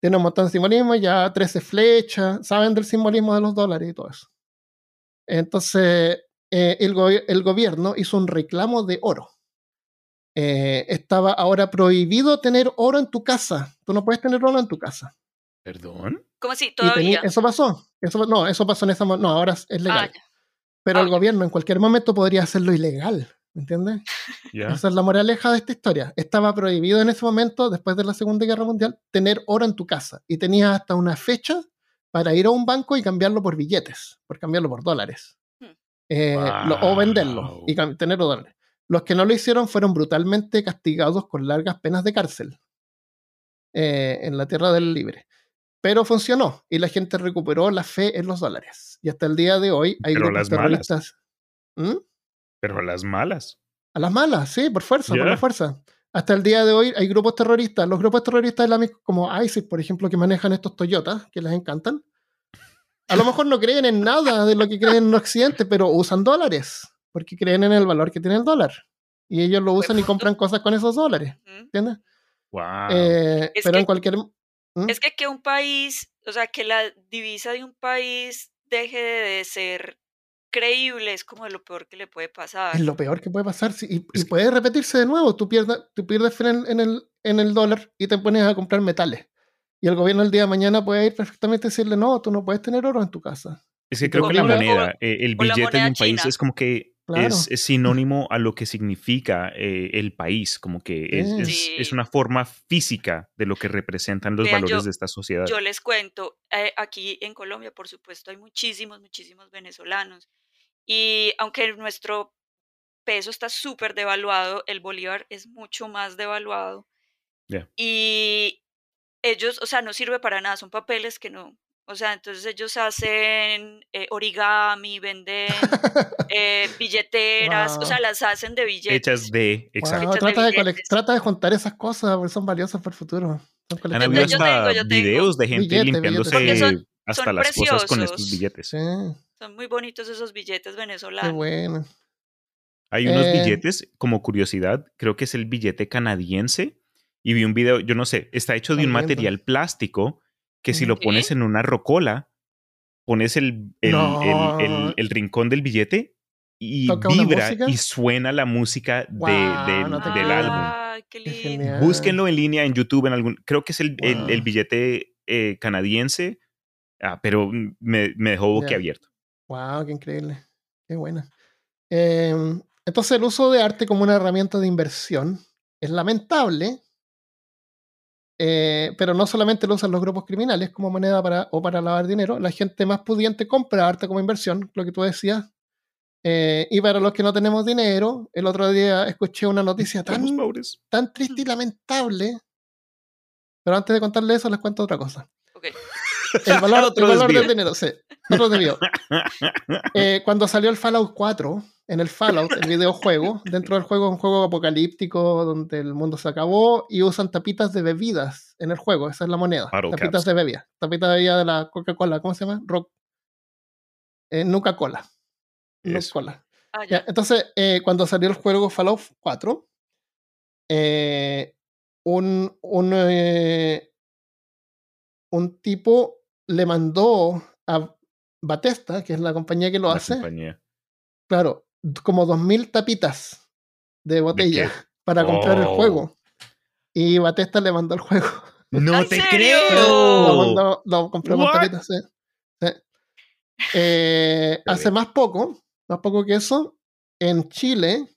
Tiene un montón de simbolismo, ya 13 flechas, saben del simbolismo de los dólares y todo eso. Entonces, eh, el, go- el gobierno hizo un reclamo de oro. Eh, estaba ahora prohibido tener oro en tu casa. Tú no puedes tener oro en tu casa. ¿Perdón? ¿Cómo así? Tenía- Todavía. eso pasó. Eso, no, eso pasó en esa. No, ahora es legal. Ah, ya. Pero Ah, el gobierno en cualquier momento podría hacerlo ilegal. ¿Me entiendes? Ya. Esa es la moraleja de esta historia. Estaba prohibido en ese momento, después de la Segunda Guerra Mundial, tener oro en tu casa. Y tenías hasta una fecha para ir a un banco y cambiarlo por billetes, por cambiarlo por dólares. Hmm. Eh, lo- o venderlo y tener dólares. Los que no lo hicieron fueron brutalmente castigados con largas penas de cárcel eh, en la tierra del libre. Pero funcionó y la gente recuperó la fe en los dólares. Y hasta el día de hoy hay Pero grupos las malas. terroristas. ¿Mm? Pero a las malas. A las malas, sí, por fuerza, por la fuerza. Hasta el día de hoy hay grupos terroristas. Los grupos terroristas islámicos como ISIS, por ejemplo, que manejan estos Toyotas, que les encantan. A lo mejor no creen en nada de lo que creen en Occidente, pero usan dólares, porque creen en el valor que tiene el dólar. Y ellos lo usan y compran cosas con esos dólares. ¿entiendes? Wow. Eh, Es pero que- en cualquier... ¿Mm? Es que que un país, o sea, que la divisa de un país deje de ser creíble es como lo peor que le puede pasar. Es lo peor que puede pasar. sí, y, puede repetirse de nuevo. Tú pierdes, tú pierdes en, en el, en el dólar y te pones a comprar metales. Y el gobierno el día de mañana puede ir perfectamente y decirle, no, tú no puedes tener oro en tu casa. Es que creo que la la- moneda, eh, el billete de un país china. es como que Claro. es, es sinónimo a lo que significa eh, el país, como que es, Sí. es- una forma física de lo que representan los Vean, valores yo- de esta sociedad. Yo les cuento, eh, aquí en Colombia, por supuesto, hay muchísimos, muchísimos venezolanos. Y aunque nuestro peso está súper devaluado, el bolívar es mucho más devaluado. Y ellos, o sea, no sirve para nada, son papeles que no. O sea, entonces ellos hacen eh, origami, venden eh, billeteras, o sea, las hacen de billetes. Hechas de, exacto. Wow, Hechas de trata, de trata de juntar esas cosas, porque son valiosas para el futuro. Son Han habido hasta tengo, yo tengo. videos de gente Billete, limpiándose son- hasta son las cosas con estos preciosos. billetes. Sí, Son muy bonitos esos billetes qué venezolanos. bueno. Hay unos Eh. billetes, como curiosidad, creo que es el billete canadiense. Y vi un video, yo no sé, está hecho de un material plástico que si lo ¿Qué? pones en una rocola, pones el, el, No. el- el- el rincón del billete y ¿Toca una vibra y suena la música de- del, no te del creo. álbum. Ay, qué lindo. Búsquenlo en línea en YouTube, en algún, creo que es el, el- Wow. el billete eh, canadiense, ah, pero me, me dejó boquiabierto. Wow, qué increíble. Qué buena. Eh, entonces, el uso de arte como una herramienta de inversión es lamentable, eh, pero no solamente lo usan los grupos criminales como moneda para, o para lavar dinero, la gente más pudiente compra arte como inversión, lo que tú decías. Eh, y para los que no tenemos dinero, el otro día escuché una noticia tan, tan triste y lamentable. Pero antes de contarle eso, les cuento otra cosa. Ok. El valor, Otro el valor del dinero, sí. Otro desvío. Eh, cuando salió el Fallout 4, en el Fallout, el videojuego, dentro del juego es un juego apocalíptico donde el mundo se acabó y usan tapitas de bebidas en el juego, esa es la moneda. Bottle tapitas caps. de bebida. Tapitas de bebida de la Coca-Cola, ¿cómo se llama? Rock. Eh, Nuca Cola. Nuca Eso. Cola. Ah, Ya, ya. entonces, eh, cuando salió el juego Fallout 4, eh, un, un, eh, un tipo le mandó a Batesta, que es la compañía que lo La hace, compañía. claro, como 2.000 tapitas de botella para comprar el Oh. juego. Y Batesta le mandó el juego. ¡No ¿En te? Lo, creo! mandó- lo compró con What? tapitas, sí. Sí. Eh, hace más poco, más poco que eso, en Chile,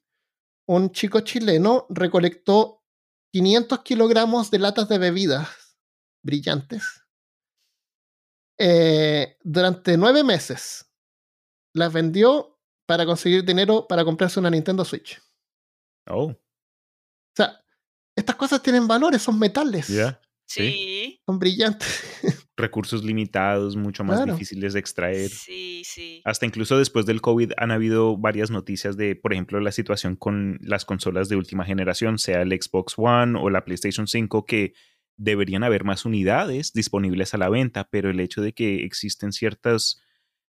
un chico chileno recolectó 500 kilogramos de latas de bebidas brillantes eh, durante nueve meses. Las vendió para conseguir dinero para comprarse una Nintendo Switch. Oh, O sea, estas cosas tienen valores, son metales. Sí, son brillantes. Recursos limitados, mucho más Claro. difíciles de extraer. sí, sí. Hasta incluso después del COVID han habido varias noticias de, por ejemplo, la situación con las consolas de última generación, sea el Xbox One o la PlayStation 5, que deberían haber más unidades disponibles a la venta, pero el hecho de que existen ciertas,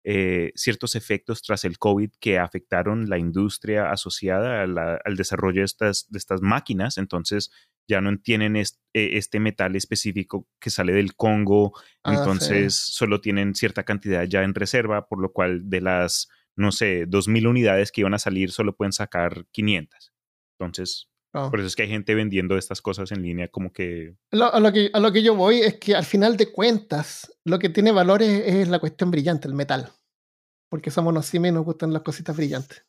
eh, ciertos efectos tras el COVID que afectaron la industria asociada a la- al desarrollo de estas, de estas máquinas, entonces ya no tienen eh, este metal específico que sale del Congo, Ah, sí. entonces solo tienen cierta cantidad ya en reserva, por lo cual de las, no sé, 2.000 unidades que iban a salir solo pueden sacar 500. Entonces, No. por eso es que hay gente vendiendo estas cosas en línea como que... Lo- a, lo que, a lo que yo voy es que al final de cuentas, lo que tiene valor es, es la cuestión brillante, el metal. Porque somos unos simios y nos gustan las cositas brillantes.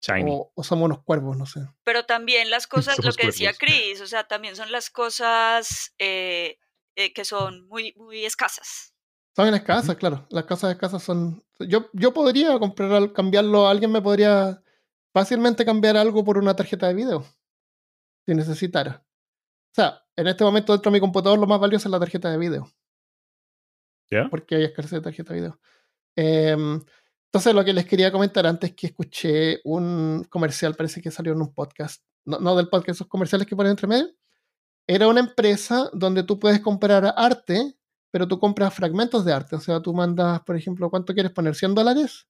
Shiny. O, o somos unos cuervos, no sé. Pero también las cosas, lo que decía cuervos. Chris, o sea, también son las cosas eh, eh, que son muy, muy escasas. Son escasas, claro. Las cosas escasas son. Yo, yo podría comprar, cambiarlo. Alguien me podría fácilmente cambiar algo por una tarjeta de video. Si necesitara. O sea, en este momento dentro de mi computador lo más valioso es la tarjeta de video. ¿Ya? Porque hay escasez de tarjeta de video. Em, entonces, lo que les quería comentar antes que escuché un comercial, parece que salió en un podcast. No, no del podcast, esos comerciales que ponen entre medio. Era una empresa donde tú puedes comprar arte, pero tú compras fragmentos de arte. O sea, tú mandas, por ejemplo, ¿cuánto quieres poner? ¿100 dólares?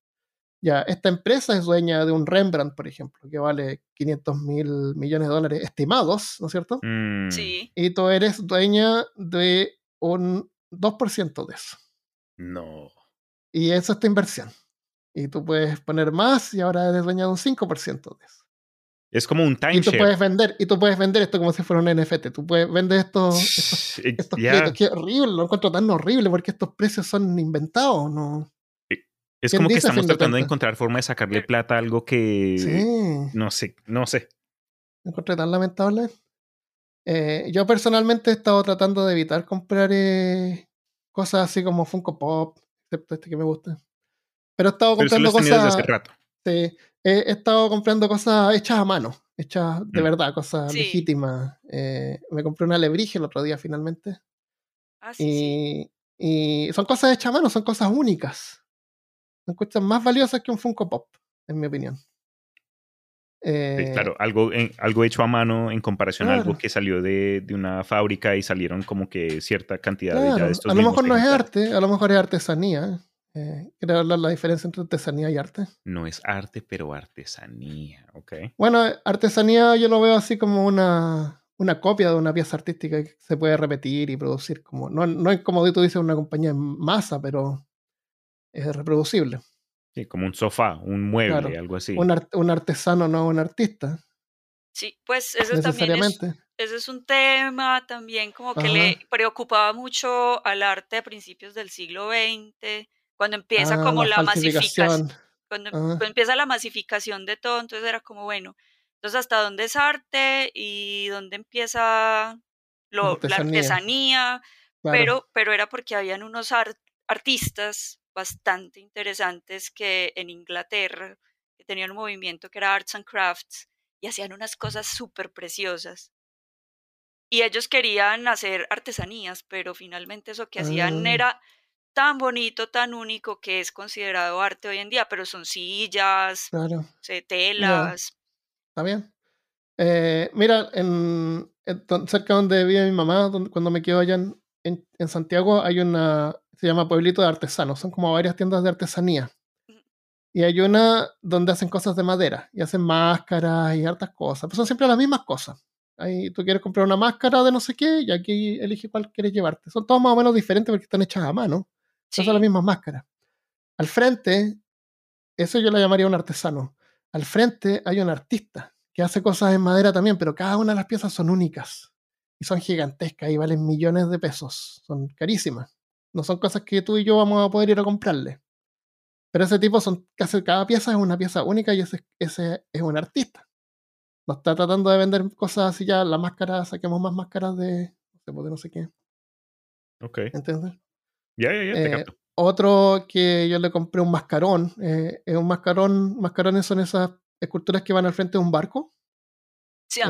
Ya, esta empresa es dueña de un Rembrandt, por ejemplo, que vale 500 mil millones de dólares estimados, ¿no es cierto? Mm, Sí. Y tú eres dueña de un 2% de eso. No. Y eso es tu inversión. Y tú puedes poner más y ahora eres dueña de un 5% de eso. Es como un Y tú timeshare. puedes vender, y tú puedes vender esto como si fuera un NFT. Tú puedes vender estos, estos, Eh, estos. Qué horrible, lo encuentro tan horrible porque estos precios son inventados, ¿no? Es ¿quién como que estamos tratando de encontrar forma de sacarle plata a algo que... Sí, No sé, no sé. lo encontré tan lamentable. Eh, yo personalmente he estado tratando de evitar comprar eh, cosas así como Funko Pop, excepto este que me gusta. Pero he estado Pero eso lo comprando has tenido desde cosas. hace rato. Sí, he, he estado comprando cosas hechas a mano, hechas de Mm. verdad, cosas Sí. legítimas. Eh, me compré una alebrije el otro día finalmente. Ah, sí, sí. Y, y son cosas hechas a mano, son cosas únicas. Son cosas más valiosas que un Funko Pop, en mi opinión. Sí, Eh, claro, algo, en- algo hecho a mano en comparación a algo que salió de, de una fábrica y salieron como que cierta cantidad de, ya de estos a lo mejor no es arte, a lo mejor es artesanía. Eh, quiero hablar la diferencia entre artesanía y arte. No es arte, pero artesanía, ¿ok? Bueno, artesanía yo lo veo así como una, una copia de una pieza artística que se puede repetir y producir. Como, no, no es como tú dices una compañía en masa, pero es reproducible. Sí, como un sofá, un mueble, Claro, algo así. Un, art- un artesano no un artista, Sí, pues eso también es, necesariamente. ese es un tema también como que Ajá. le preocupaba mucho al arte de principios del siglo XX, cuando empieza Ah, como la la masificación, cuando, Ah. cuando empieza la masificación de todo, entonces era como, bueno, entonces hasta dónde es arte y dónde empieza lo- la artesanía. Claro. pero, pero era porque habían unos ar- artistas bastante interesantes que en Inglaterra que tenían un movimiento que era Arts and Crafts y hacían unas cosas súper preciosas. Y ellos querían hacer artesanías, pero finalmente eso que hacían Ah. era tan bonito, tan único que es considerado arte hoy en día, pero son sillas, Claro. telas. ¿Está bien? Eh, mira, en, en cerca donde vive mi mamá, donde- cuando me quedo allá en, en- en Santiago, hay una, se llama Pueblito de Artesanos, son como varias tiendas de artesanía. Y hay una donde hacen cosas de madera, y hacen máscaras y hartas cosas, pero son siempre las mismas cosas. Ahí tú quieres comprar una máscara de no sé qué, y aquí elige cuál quieres llevarte. Son todas más o menos diferentes porque están hechas a mano, son las mismas máscaras. Al frente, eso yo la llamaría un artesano. Al frente hay un artista que hace cosas en madera también, pero cada una de las piezas son únicas y son gigantescas y valen millones de pesos. Son carísimas. No son cosas que tú y yo vamos a poder ir a comprarle. Pero ese tipo son casi cada pieza es una pieza única y ese, ese es un artista. No está tratando de vender cosas así ya, la máscara, saquemos más máscaras de no sé, pues, de no sé qué. Ok. ¿Entiendes? Ya, ya, ya, te Eh, capto. Otro que yo le compré un mascarón. eh, es un mascarón. Mascarones son esas esculturas que van al frente de un barco.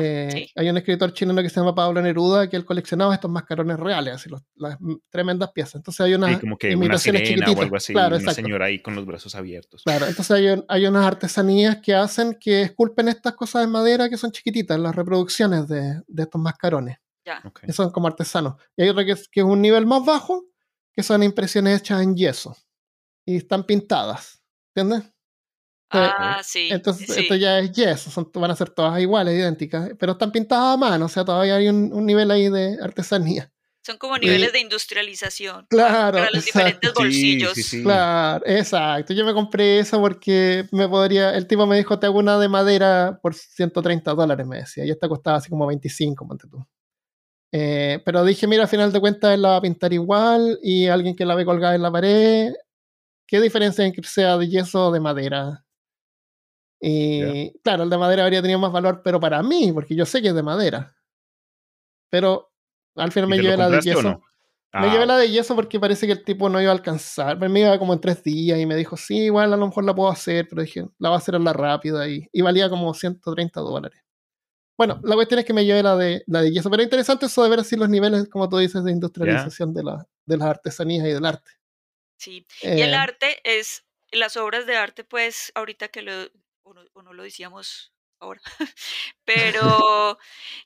Eh, sí. Hay un escritor chileno que se llama Pablo Neruda que él coleccionaba estos mascarones reales, así los- las tremendas piezas. Entonces hay unas Sí, como que una sirena o chiquititas. algo así, Claro, una exacto. señora ahí con los brazos abiertos. Claro, entonces hay, un- hay unas artesanías que hacen que esculpen estas cosas de madera que son chiquititas, las reproducciones de, de estos mascarones, Ya. Que son como artesanos. Y hay otra que es, que es un nivel más bajo, que son impresiones hechas en yeso y están pintadas. ¿Entiendes? Ah, sí. Entonces, sí. esto ya es yeso, son, van a ser todas iguales, idénticas, pero están pintadas a mano, o sea, todavía hay un, un nivel ahí de artesanía. Son como niveles de industrialización Claro, para los exacto. diferentes bolsillos. sí, sí. Claro, exacto. Yo me compré esa porque me podría. El tipo me dijo: Te hago una de madera por 130 dólares, me decía. Y esta costaba así como 25, ponte tú. Eh, pero dije: Mira, al final de cuentas él la va a pintar igual y alguien que la ve colgada en la pared. ¿Qué diferencia hay en que sea de yeso o de madera? Y claro, el de madera habría tenido más valor, pero para mí, porque yo sé que es de madera. Pero al final ¿Y me llevé la de yeso. no? Me Ah, llevé la de yeso porque parece que el tipo no iba a alcanzar. Me iba como en tres días y me dijo, sí, igual a lo mejor la puedo hacer, pero dije, la voy a hacer en la rápida y, y valía como 130 dólares. Bueno, la cuestión es que me llevé la de, la de yeso, pero es interesante eso de ver así los niveles, como tú dices, de industrialización de, la, de las artesanías y del arte. Sí. Y el Eh, arte es, las obras de arte, pues, ahorita que lo, o no, o no lo decíamos ahora, pero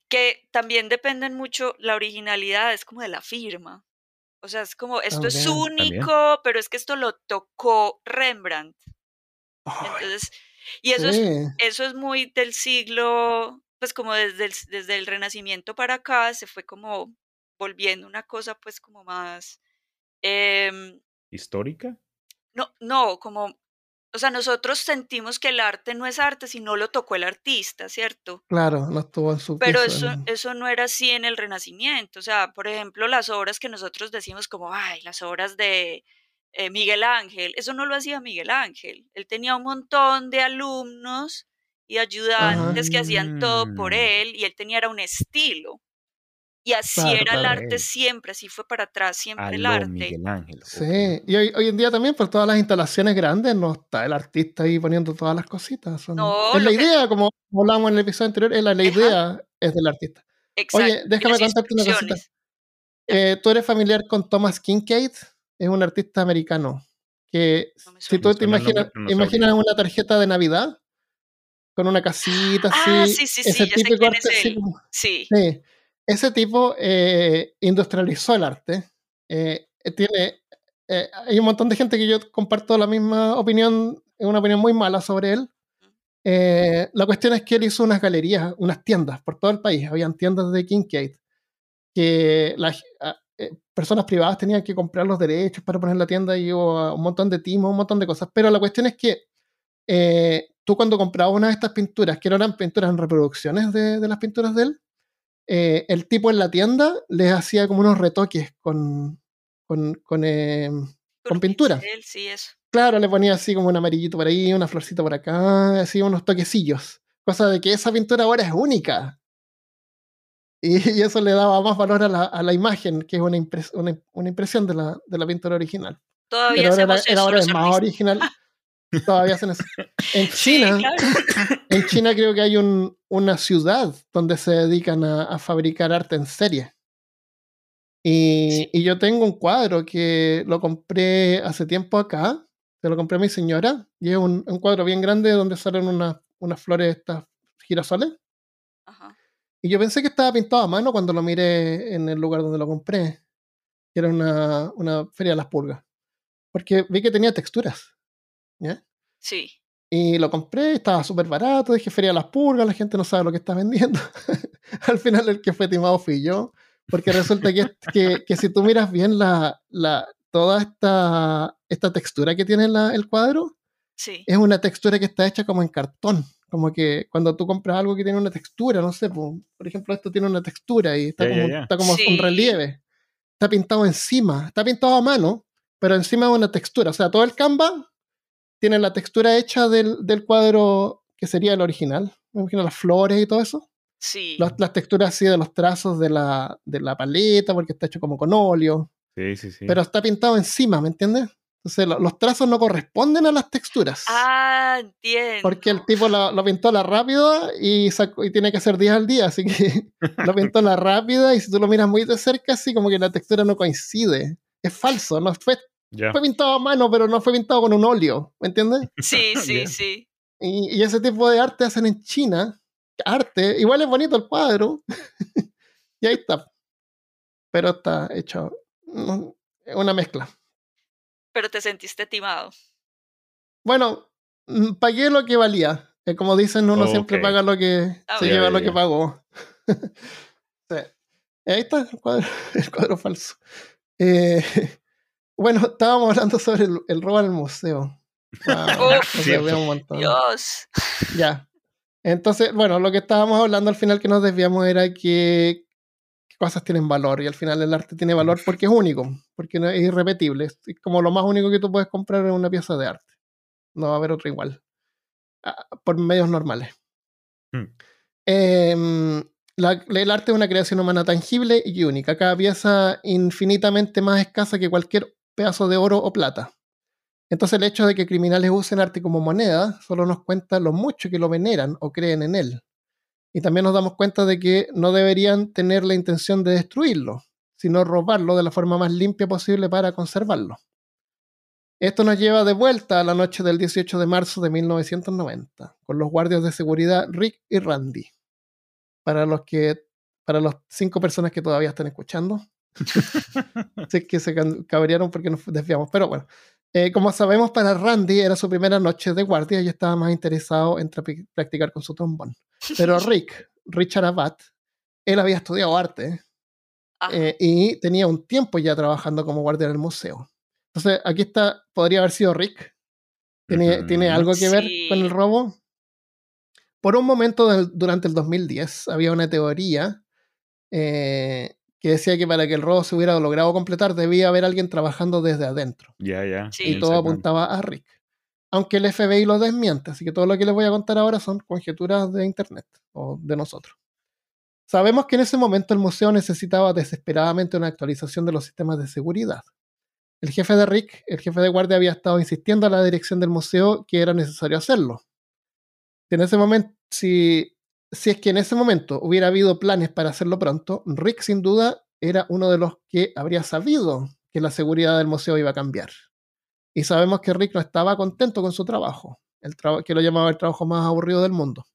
que también dependen mucho, la originalidad es como de la firma. O sea, es como, esto es. También. único, pero es que esto lo tocó Rembrandt. ay, Entonces, y eso es eso es muy del siglo, pues como desde el, desde el Renacimiento para acá, se fue como volviendo una cosa pues como más, em, ¿Histórica? no, no, como, o sea, nosotros sentimos que el arte no es arte si no lo tocó el artista, ¿cierto? claro, no estuvo en su Pero pieza eso, en- eso no era así en el Renacimiento. O sea, por ejemplo, las obras que nosotros decimos como, ay, las obras de eh, Miguel Ángel, eso no lo hacía Miguel Ángel. Él tenía un montón de alumnos y ayudantes que hacían todo por Mm. él y él tenía era un estilo. Y así Claro, era el claro. arte Ok. siempre, así fue para atrás siempre el arte. Miguel Ángel. Sí, y hoy, hoy en día también por todas las instalaciones grandes no está el artista ahí poniendo todas las cositas. son- No, es la que- idea, como hablamos en el episodio anterior, es la, la idea es del artista. Exacto. Oye, déjame contarte una cosita. Eh, Tú eres familiar con Thomas Kincaid, es un artista americano que No si tú te imaginas, no imaginas una tarjeta de Navidad con una casita así, Ah, sí, sí, sí, ese ya sé típico es arte así como- Sí. Sí, ese tipo eh, industrializó el arte. eh, tiene, eh, hay un montón de gente que yo comparto la misma opinión, una opinión muy mala sobre él. Eh, la cuestión es que él hizo unas galerías, unas tiendas por todo el país. Habían tiendas de Kincaid que las a- eh, personas privadas tenían que comprar los derechos para poner la tienda y hubo un montón de timos, un montón de cosas. Pero la cuestión es que eh, tú cuando comprabas una de estas pinturas, que eran pinturas en reproducciones de, de las pinturas de él, eh, el tipo en la tienda les hacía como unos retoques con, con, con, eh, con pintura. pincel, sí, eso. Claro, le ponía así como un amarillito por ahí, una florcita por acá, así unos toquecillos. Cosa de que esa pintura ahora es única. Y, y eso le daba más valor a la, a la imagen, que es una, impres- una, una impresión de la, de la pintura original. Todavía Pero ahora, era- era ahora es más original. Todavía hacen eso. En Sí, China, claro. en China creo que hay un, una ciudad donde se dedican a, a fabricar arte en serie. Y, y yo tengo un cuadro que lo compré hace tiempo acá, se lo compré a mi señora, y es un, un cuadro bien grande donde salen unas, unas flores, estas girasoles. Ajá. Y yo pensé que estaba pintado a mano cuando lo miré en el lugar donde lo compré, que era una, una feria de las pulgas. Porque vi que tenía texturas. ¿Ya? Sí. Y lo compré, estaba súper barato, dije feria las pulgas, la gente no sabe lo que está vendiendo. Al final el que fue timado fui yo, porque resulta que, que, que si tú miras bien la, la, toda esta, esta textura que tiene la- el cuadro, Sí. es una textura que está hecha como en cartón. Como que cuando tú compras algo que tiene una textura, no sé, po, por ejemplo, esto tiene una textura y está ya, como, ya. está como Sí. un relieve. Está pintado encima, está pintado a mano, pero encima de una textura. O sea, todo el Canva tiene la textura hecha del, del cuadro que sería el original. Me imagino las flores y todo eso. Sí. Las, las texturas así de los trazos de la, de la paleta, porque está hecho como con óleo. Sí, sí, sí. Pero está pintado encima, ¿me entiendes? Entonces lo- los trazos no corresponden a las texturas. Ah, entiendo. Porque el tipo lo, lo pintó a la rápida y, sacó- y tiene que hacer 10 al día, así que lo pintó a la rápida y si tú lo miras muy de cerca, así como que la textura no coincide. Es falso, no fue, fue pintado a mano, pero no fue pintado con un óleo, ¿me entiendes? Sí, sí, Ya. sí. Y, y ese tipo de arte hacen en China. Arte, igual es bonito el cuadro. y ahí está. Pero está hecho una mezcla. Pero te sentiste timado. Bueno, mm, pagué lo que valía. Eh, como dicen, uno siempre paga lo que Ah, se lleva lo que pagó. Sí. Ahí está el cuadro, el cuadro falso. Eh, bueno, estábamos hablando sobre el, el robo al museo. Wow, un montón. Dios. Ya. Entonces, bueno, lo que estábamos hablando al final que nos desviamos era que cosas tienen valor y al final el arte tiene valor porque es único, porque no- es irrepetible. Es como lo más único que tú puedes comprar en una pieza de arte. No va a haber otra igual. Ah, Por medios normales. Hmm. Em, la- el arte es una creación humana tangible y única. Cada pieza infinitamente más escasa que cualquier pedazo de oro o plata. Entonces el hecho de que criminales usen arte como moneda solo nos cuenta lo mucho que lo veneran o creen en él. Y también nos damos cuenta de que no deberían tener la intención de destruirlo, sino robarlo de la forma más limpia posible para conservarlo. Esto nos lleva de vuelta a la noche del 18 de marzo de 1990, con los guardias de seguridad Rick y Randy. Para los que, para las cinco personas que todavía están escuchando, sé que se cabrearon porque nos desviamos, pero bueno. Eh, como sabemos, para Randy era su primera noche de guardia y estaba más interesado en practicar con su trombón. Pero Rick, Richard Abad, él había estudiado arte eh, y tenía un tiempo ya trabajando como guardia en el museo. Entonces, aquí está, podría haber sido Rick. ¿Tiene, Ujú. ¿tiene algo que ver Sí. con el robo? Por un momento del- durante el 2010 había una teoría eh, que decía que para que el robo se hubiera logrado completar debía haber alguien trabajando desde adentro. Ya, ya. Sí. Y todo apuntaba a Rick. Aunque el FBI lo desmiente, así que todo lo que les voy a contar ahora son conjeturas de internet o de nosotros. Sabemos que en ese momento el museo necesitaba desesperadamente una actualización de los sistemas de seguridad. El jefe de Rick, el jefe de guardia, había estado insistiendo a la dirección del museo que era necesario hacerlo. En ese momento, si, si es que en ese momento hubiera habido planes para hacerlo pronto, Rick sin duda era uno de los que habría sabido que la seguridad del museo iba a cambiar. Y sabemos que Rick no estaba contento con su trabajo, el que lo llamaba el trabajo más aburrido del mundo.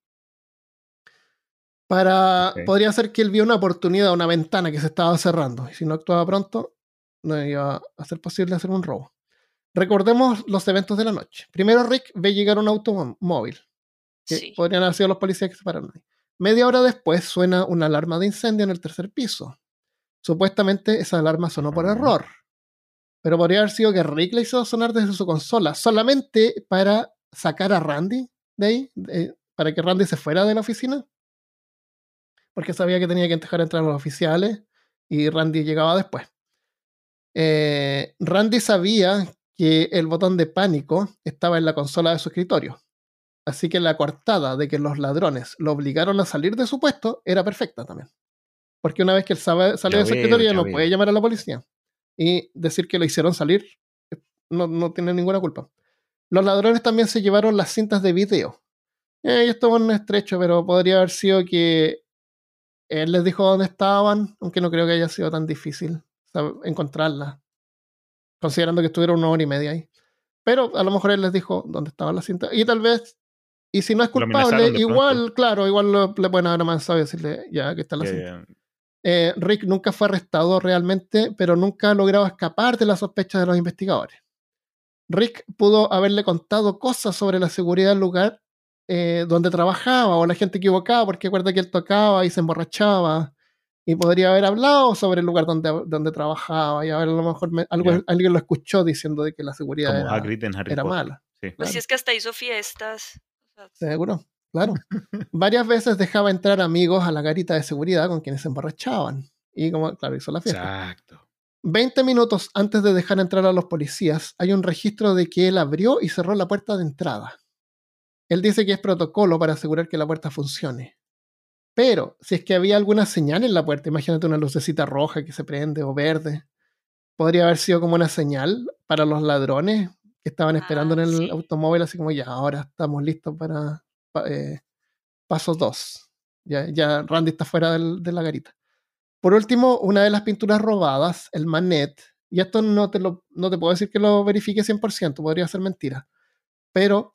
Para. Podría ser que él vio una oportunidad, una ventana que se estaba cerrando, y si no actuaba pronto, no iba a ser posible hacer un robo. Recordemos los eventos de la noche. Primero Rick ve llegar un automóvil, que Sí. podrían haber sido los policías que se pararon ahí. Media hora después suena una alarma de incendio en el tercer piso. Supuestamente esa alarma sonó por Ajá. error. Pero podría haber sido que Rick la hizo sonar desde su consola, solamente para sacar a Randy de ahí, de- para que Randy se fuera de la oficina. Porque sabía que tenía que dejar entrar a los oficiales y Randy llegaba después. Eh, Randy sabía que el botón de pánico estaba en la consola de su escritorio. Así que la coartada de que los ladrones lo obligaron a salir de su puesto era perfecta también. Porque una vez que él Ya de su escritorio no puede llamar a la policía. Y decir que lo hicieron salir eh, no, no tiene ninguna culpa. Los ladrones también se llevaron las cintas de video. Eh, esto es un estrecho, pero podría haber sido que él les dijo dónde estaban, aunque no creo que haya sido tan difícil. encontrarla, considerando que estuvieron una hora y media ahí. Pero a lo mejor él les dijo dónde estaba la cinta. Y tal vez, y si no es culpable, igual, claro, igual le pueden haber amenazado y decirle, ya, que está la cinta. Eh, Rick nunca fue arrestado realmente, pero nunca ha logrado escapar de las sospechas de los investigadores. Rick pudo haberle contado cosas sobre la seguridad del lugar eh, donde trabajaba o la gente equivocada, porque recuerda que él tocaba y se emborrachaba y podría haber hablado sobre el lugar donde, donde trabajaba y a ver a lo mejor alguien lo escuchó diciendo de que la seguridad era, mala. Pues si es que hasta hizo fiestas. Seguro, claro. Varias veces dejaba entrar amigos a la garita de seguridad con quienes se emborrachaban. Y como, claro, hizo la fiesta. Exacto. 20 minutos antes de dejar entrar a los policías, hay un registro de que él abrió y cerró la puerta de entrada. Él dice que es protocolo para asegurar que la puerta funcione. Pero si es que había alguna señal en la puerta, imagínate una lucecita roja que se prende o verde, podría haber sido como una señal para los ladrones que estaban esperando en ah, el automóvil, así como ya, ahora estamos listos para eh, paso 2. Ya, ya Randy está fuera de la garita. Por último, una de las pinturas robadas, el Manet, y esto no te, lo, no te puedo decir que lo verifique 100%, podría ser mentira, pero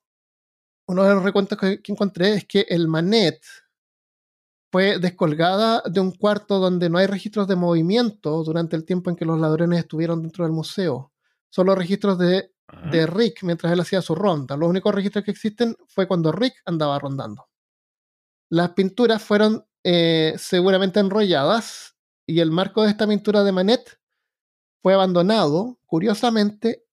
uno de los recuentos que, encontré es que el Manet fue descolgada de un cuarto donde no hay registros de movimiento durante el tiempo en que los ladrones estuvieron dentro del museo. Solo registros de, de Rick mientras él hacía su ronda. Los únicos registros que existen fue cuando Rick andaba rondando. Las pinturas fueron eh, seguramente enrolladas y el marco de esta pintura de Manet fue abandonado, curiosamente,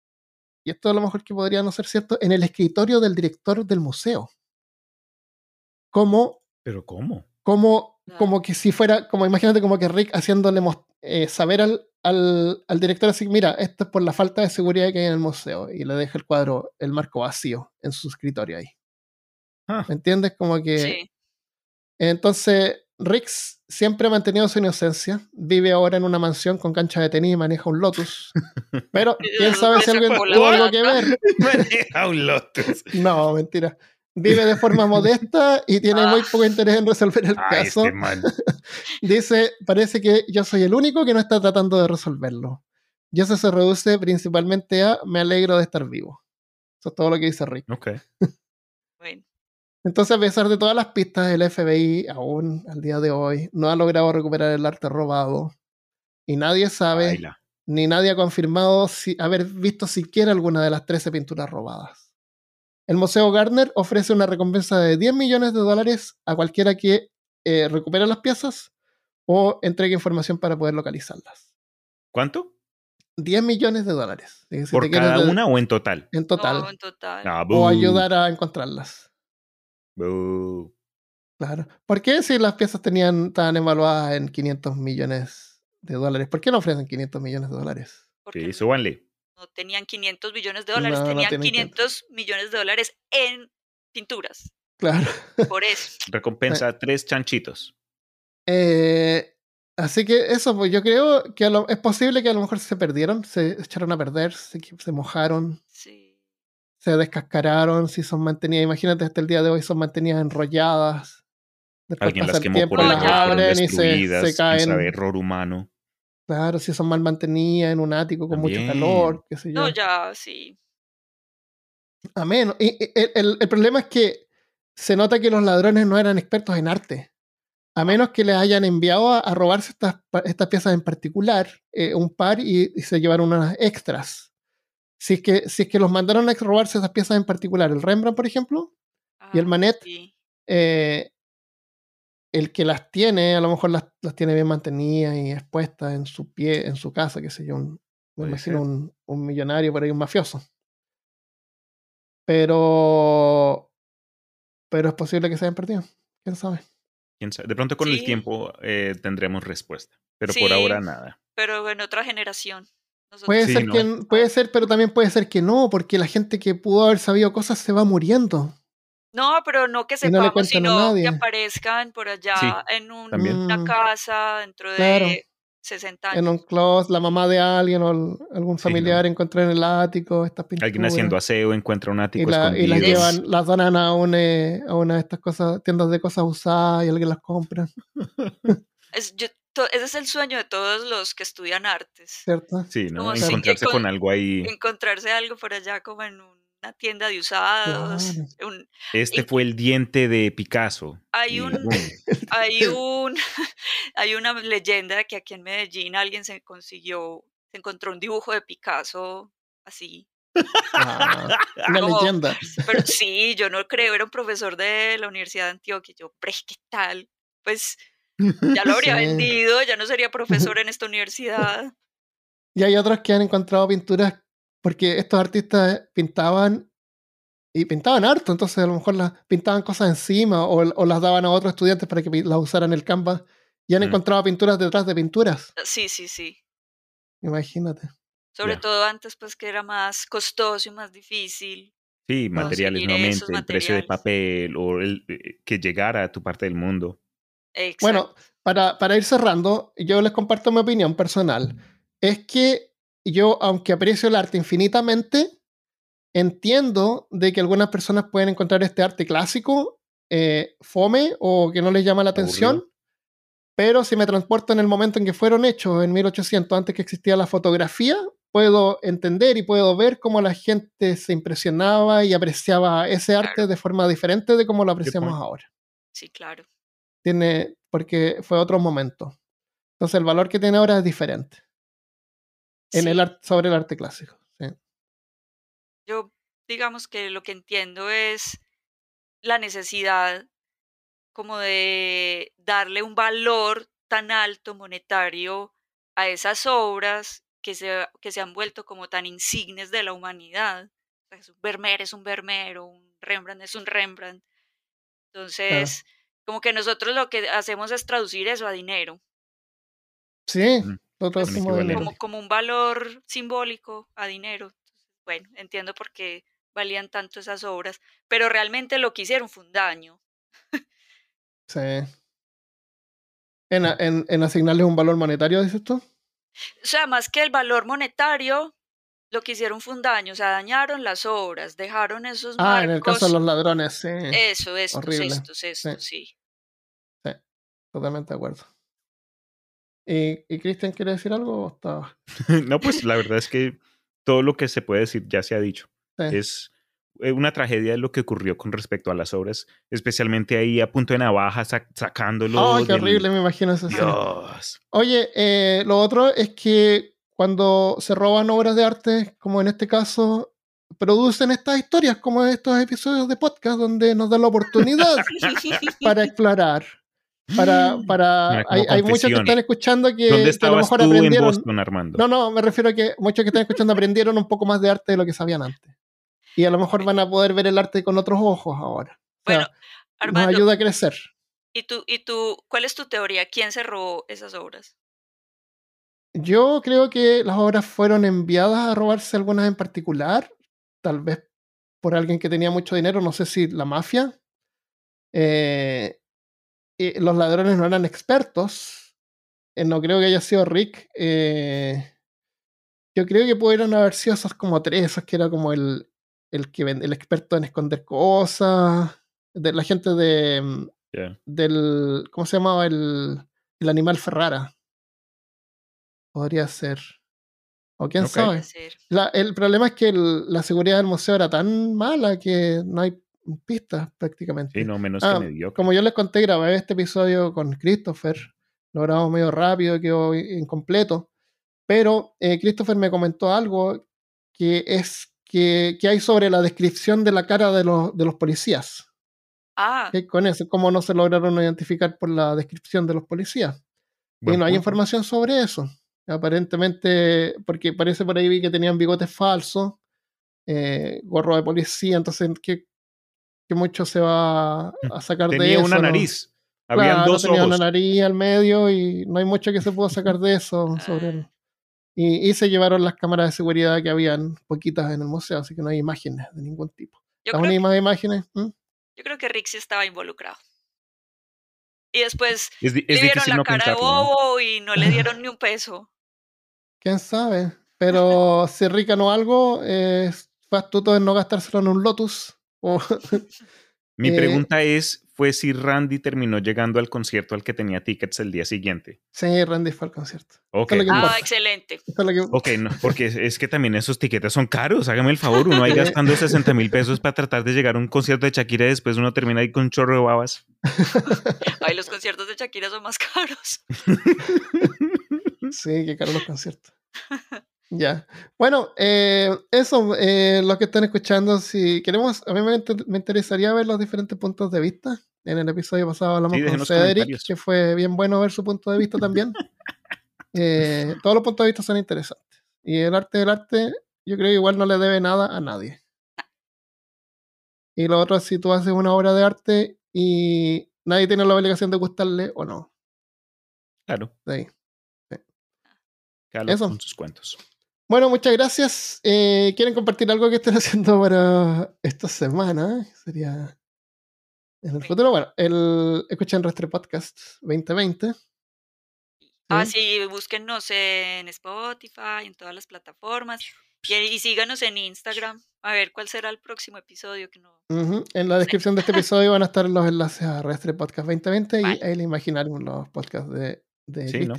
y esto a lo mejor que podría no ser cierto, en el escritorio del director del museo. Como. ¿Pero cómo? Como, como que si fuera, como imagínate como que Rick haciéndole eh, saber al, al, al, director así, mira, esto es por la falta de seguridad que hay en el museo, y le deja el cuadro, el marco vacío en su escritorio ahí. Ah. ¿Me entiendes? Como que... Sí. Entonces, Rix siempre ha mantenido su inocencia. Vive ahora en una mansión con cancha de tenis y maneja un Lotus. Pero quién sabe si alguien tuvo algo que ver. Maneja un Lotus. No, mentira. Vive de forma modesta y tiene muy ah. poco interés en resolver el caso. Dice, parece que yo soy el único que no está tratando de resolverlo. Y eso se reduce principalmente a me alegro de estar vivo. Eso es todo lo que dice Rick. Ok. bueno. Entonces, a pesar de todas las pistas, el FBI, aún al día de hoy, no ha logrado recuperar el arte robado. Y nadie sabe, ni nadie ha confirmado si, haber visto siquiera alguna de las 13 pinturas robadas. El Museo Gardner ofrece una recompensa de 10 millones de dólares a cualquiera que eh, recupere las piezas o entregue información para poder localizarlas. ¿Cuánto? 10 millones de dólares. ¿Por cada una o en total? En total. en total. Ah, o ayudar a encontrarlas. Claro. ¿Por qué si las piezas tenían, estaban evaluadas en 500 millones de dólares? ¿Por qué no ofrecen 500 millones de dólares? Sí, súbanle. No tenían 500 millones de dólares, tenían 500 millones de dólares en pinturas. Claro. Por eso. Recompensa tres chanchitos. Eh, así que eso, pues yo creo que es posible que a lo mejor se perdieron, se echaron a perder, se, se mojaron. Sí se descascararon, si son mantenidas, imagínate hasta el día de hoy son mantenidas enrolladas. Después Alguien las quemó por las abren y se, caen. error humano. Claro, si son mal mantenidas en un ático con mucho calor, qué sé yo. No, ya, sí. A menos. Y, el, el, problema es que se nota que los ladrones no eran expertos en arte. A menos que les hayan enviado a, robarse estas, estas piezas en particular, eh, un par, y, y se llevaron unas extras si es que, si es que los mandaron a robarse esas piezas en particular, el Rembrandt, por ejemplo, y el ah, Manet, eh, el que las tiene, a lo mejor las, las, tiene bien mantenidas y expuestas en su pie, en su casa, qué sé yo, un, me imagino un, un, millonario por ahí, un mafioso. Pero, pero es posible que se hayan perdido, quién sabe. ¿Quién sabe? De pronto con el tiempo eh, tendremos respuesta, pero por ahora nada. Pero en otra generación. Puede ser que puede ser, pero también puede ser que no, porque la gente que pudo haber sabido cosas se va muriendo. No, pero no que sepamos, sino que aparezcan por allá en una casa dentro de 60 años. En un closet, la mamá de alguien o algún familiar encuentra en el ático estas pinturas. Alguien haciendo aseo encuentra un ático y, y las llevan, las donan a una, a una de estas cosas, tiendas de cosas usadas y alguien las compra. Es, yo ese es el sueño de todos los que estudian artes. ¿Cierto? Sí, ¿no? Como si- Encontrarse con- con algo ahí. Encontrarse algo por allá como en una tienda de usados. un- Este y- fue el diente de Picasso. Hay un- hay un hay una leyenda de que aquí en Medellín alguien se consiguió, se encontró un dibujo de Picasso así. Ah, una Como- leyenda. Pero sí, yo no creo, era un profesor de la Universidad de Antioquia. Yo, "Bre, ¿qué tal? Pues ya lo habría Sí. vendido, ya no sería profesor en esta universidad. Y hay otros que han encontrado pinturas porque estos artistas pintaban y pintaban harto, entonces a lo mejor las pintaban cosas encima o, o las daban a otros estudiantes para que las usaran en el Canvas y han Mm. encontrado pinturas detrás de pinturas. Sí, sí, sí. Imagínate. Sobre todo antes, pues que era más costoso y más difícil. Sí, materiales nuevamente, el precio de papel o el, eh, que llegara a tu parte del mundo. Exacto. Bueno, para, para ir cerrando, yo les comparto mi opinión personal. Es que yo, aunque aprecio el arte infinitamente, entiendo de que algunas personas pueden encontrar este arte clásico eh, fome o que no les llama la atención. Aburrido. Pero si me transporto en el momento en que fueron hechos, en 1800, antes que existía la fotografía, puedo entender y puedo ver cómo la gente se impresionaba y apreciaba ese arte Claro. de forma diferente de como lo apreciamos ahora sí, claro. tiene, porque fue otro momento. Entonces el valor que tiene ahora es diferente en Sí. el art- sobre el arte clásico. sí. Yo, digamos que lo que entiendo es la necesidad como de darle un valor tan alto monetario a esas obras que se, que se han vuelto como tan insignes de la humanidad. O sea, es un Vermeer es un Vermeer, o un Rembrandt es un Rembrandt. Entonces, como que nosotros lo que hacemos es traducir eso a dinero, Sí, Mm, lo dinero. como, como un valor simbólico a dinero. Bueno, entiendo por qué valían tanto esas obras, pero realmente lo que hicieron fue un daño. Sí. En, en, en asignarles un valor monetario, dices tú. O sea, más que el valor monetario, lo que hicieron fue un daño, o sea, dañaron las obras, dejaron esos Ah, en el caso de los ladrones, sí. Eso, estos, horrible, estos, estos, sí. Totalmente de acuerdo. ¿Y, y Cristian quiere decir algo? o está- no, pues la verdad es que todo lo que se puede decir ya se ha dicho. Sí. Es eh, una tragedia lo que ocurrió con respecto a las obras, especialmente ahí a punto de navaja, sac- sacándolo. Ay, qué del- horrible, me imagino escena. Dios. Oye, eh, lo otro es que cuando se roban obras de arte, como en este caso, producen estas historias, como estos episodios de podcast, donde nos dan la oportunidad para explorar. Para, para, hay, hay muchos que están escuchando que, ¿Dónde que a lo mejor tú en aprendieron. Boston, Armando? No, no, me refiero a que muchos que están escuchando aprendieron un poco más de arte de lo que sabían antes. Y a lo mejor van a poder ver el arte con otros ojos ahora. O sea, Bueno, nos Armando, ayuda a crecer. ¿y tú, ¿y tú, cuál es tu teoría? ¿Quién se robó esas obras? Yo creo que las obras fueron enviadas a robarse algunas en particular, tal vez por alguien que tenía mucho dinero, no sé si la mafia. Eh, y los ladrones no eran expertos. Eh, no creo que haya sido Rick. Eh, yo creo que pudieron haber sido esos como tres, esos que era como el, el, que el experto en esconder cosas, de la gente de, mm, del, ¿cómo se llamaba? El, el animal Ferrara. Podría ser. O quién sabe. La- el problema es que el- la seguridad del museo era tan mala que no hay pistas prácticamente. Sí, no, menos Ah, que mediocre. Como yo les conté, grabé este episodio con Christopher. Lo grabamos medio rápido, quedó incompleto. Pero eh, Christopher me comentó algo que es que, que hay sobre la descripción de la cara de los, de los policías. Ah, ¿Qué con eso? ¿Cómo no se lograron identificar por la descripción de los policías? y no hay información sobre eso. Aparentemente, porque parece por ahí vi que tenían bigotes falsos, eh, gorro de policía, entonces, ¿qué, qué mucho se va a sacar de Tenía eso? una no? nariz. Habían Claro, dos tenía ojos. una nariz al medio y no hay mucho que se pueda sacar de eso sobre él. Y, y se llevaron las cámaras de seguridad que habían poquitas en el museo, así que no hay imágenes de ningún tipo. yo Las creo, que, únicas imágenes, ¿Mm? yo creo que Rick sí estaba involucrado. Y después Es, le es vieron difícil la no cara de pensarlo. ¿no? bobo y no le dieron ni un peso. quién sabe. Pero si Rick ganó algo, eh, fue astuto en no gastárselo en un Lotus. Mi Eh, pregunta es, fue si Randy terminó llegando al concierto al que tenía tickets el día siguiente. Sí, Randy fue al concierto. Ok, Eso es lo que Ah, importa. excelente. Es que- ok, no, porque es, es que también esos tiquetes son caros. Hágame el favor, uno ahí gastando 60 mil pesos para tratar de llegar a un concierto de Shakira y después uno termina ahí con chorro de babas. Ay, los conciertos de Shakira son más caros. Sí, que caro los conciertos. Ya. Bueno, eh, eso, eh, los que están escuchando, si queremos, a mí me, inter- me interesaría ver los diferentes puntos de vista. En el episodio pasado hablamos Sí, con Cedric, que fue bien bueno ver su punto de vista también. Eh, todos los puntos de vista son interesantes. Y el arte del arte, yo creo que igual no le debe nada a nadie. Y lo otro es si tú haces una obra de arte y nadie tiene la obligación de gustarle o no. Claro, De ahí. Carlos Eso. con sus cuentos. Bueno, muchas gracias. Eh, ¿Quieren compartir algo que estén haciendo para esta semana? Sería en el futuro. Bueno, el escuchen Restre Podcast 2020. Ah, Sí. búsquennos en Spotify, en todas las plataformas. Y, y síganos en Instagram. A ver cuál será el próximo episodio que no. En la descripción de este episodio van a estar los enlaces a Restre Podcast 2020 Vale. y el Imaginarium, los podcasts de, de Sí, ¿no?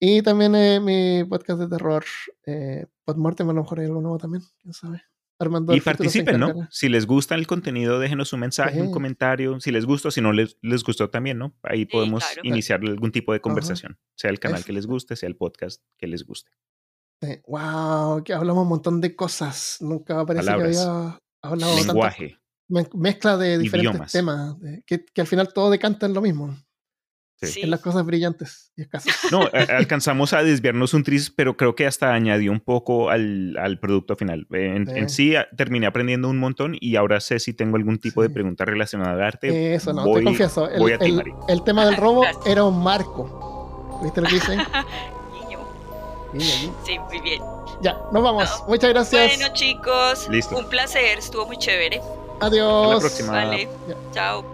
Y también eh, mi podcast de terror, eh, Podmortem, a lo mejor hay algo nuevo también, quién sabe. Armando Y participen, ¿no? Si les gusta el contenido, déjenos un mensaje, un comentario. Si les gusta, si no les, les gustó también, ¿no? Ahí podemos claro. iniciar algún tipo de conversación, sea el canal que les guste, sea el podcast que les guste. Sí. Wow, que hablamos un montón de cosas. Nunca parece Palabras. que había hablado Lenguaje. me- mezcla de diferentes Idiomas. temas, de- que, que al final todo decanta en lo mismo, Sí. Sí. en las cosas brillantes y escasas. No, alcanzamos a desviarnos un tris, pero creo que hasta añadió un poco al, al producto final. En, en sí, a- terminé aprendiendo un montón y ahora sé si tengo algún tipo de Sí. pregunta relacionada al arte. Eso no, voy- te confieso. El, voy a el- tema del robo era un marco. ¿Viste lo que niña. Sí, muy bien. Ya, nos vamos. Muchas gracias. Bueno, chicos, Listo. un placer. Estuvo muy chévere. Hasta Adiós. la próxima. Vale. Ya. Chao.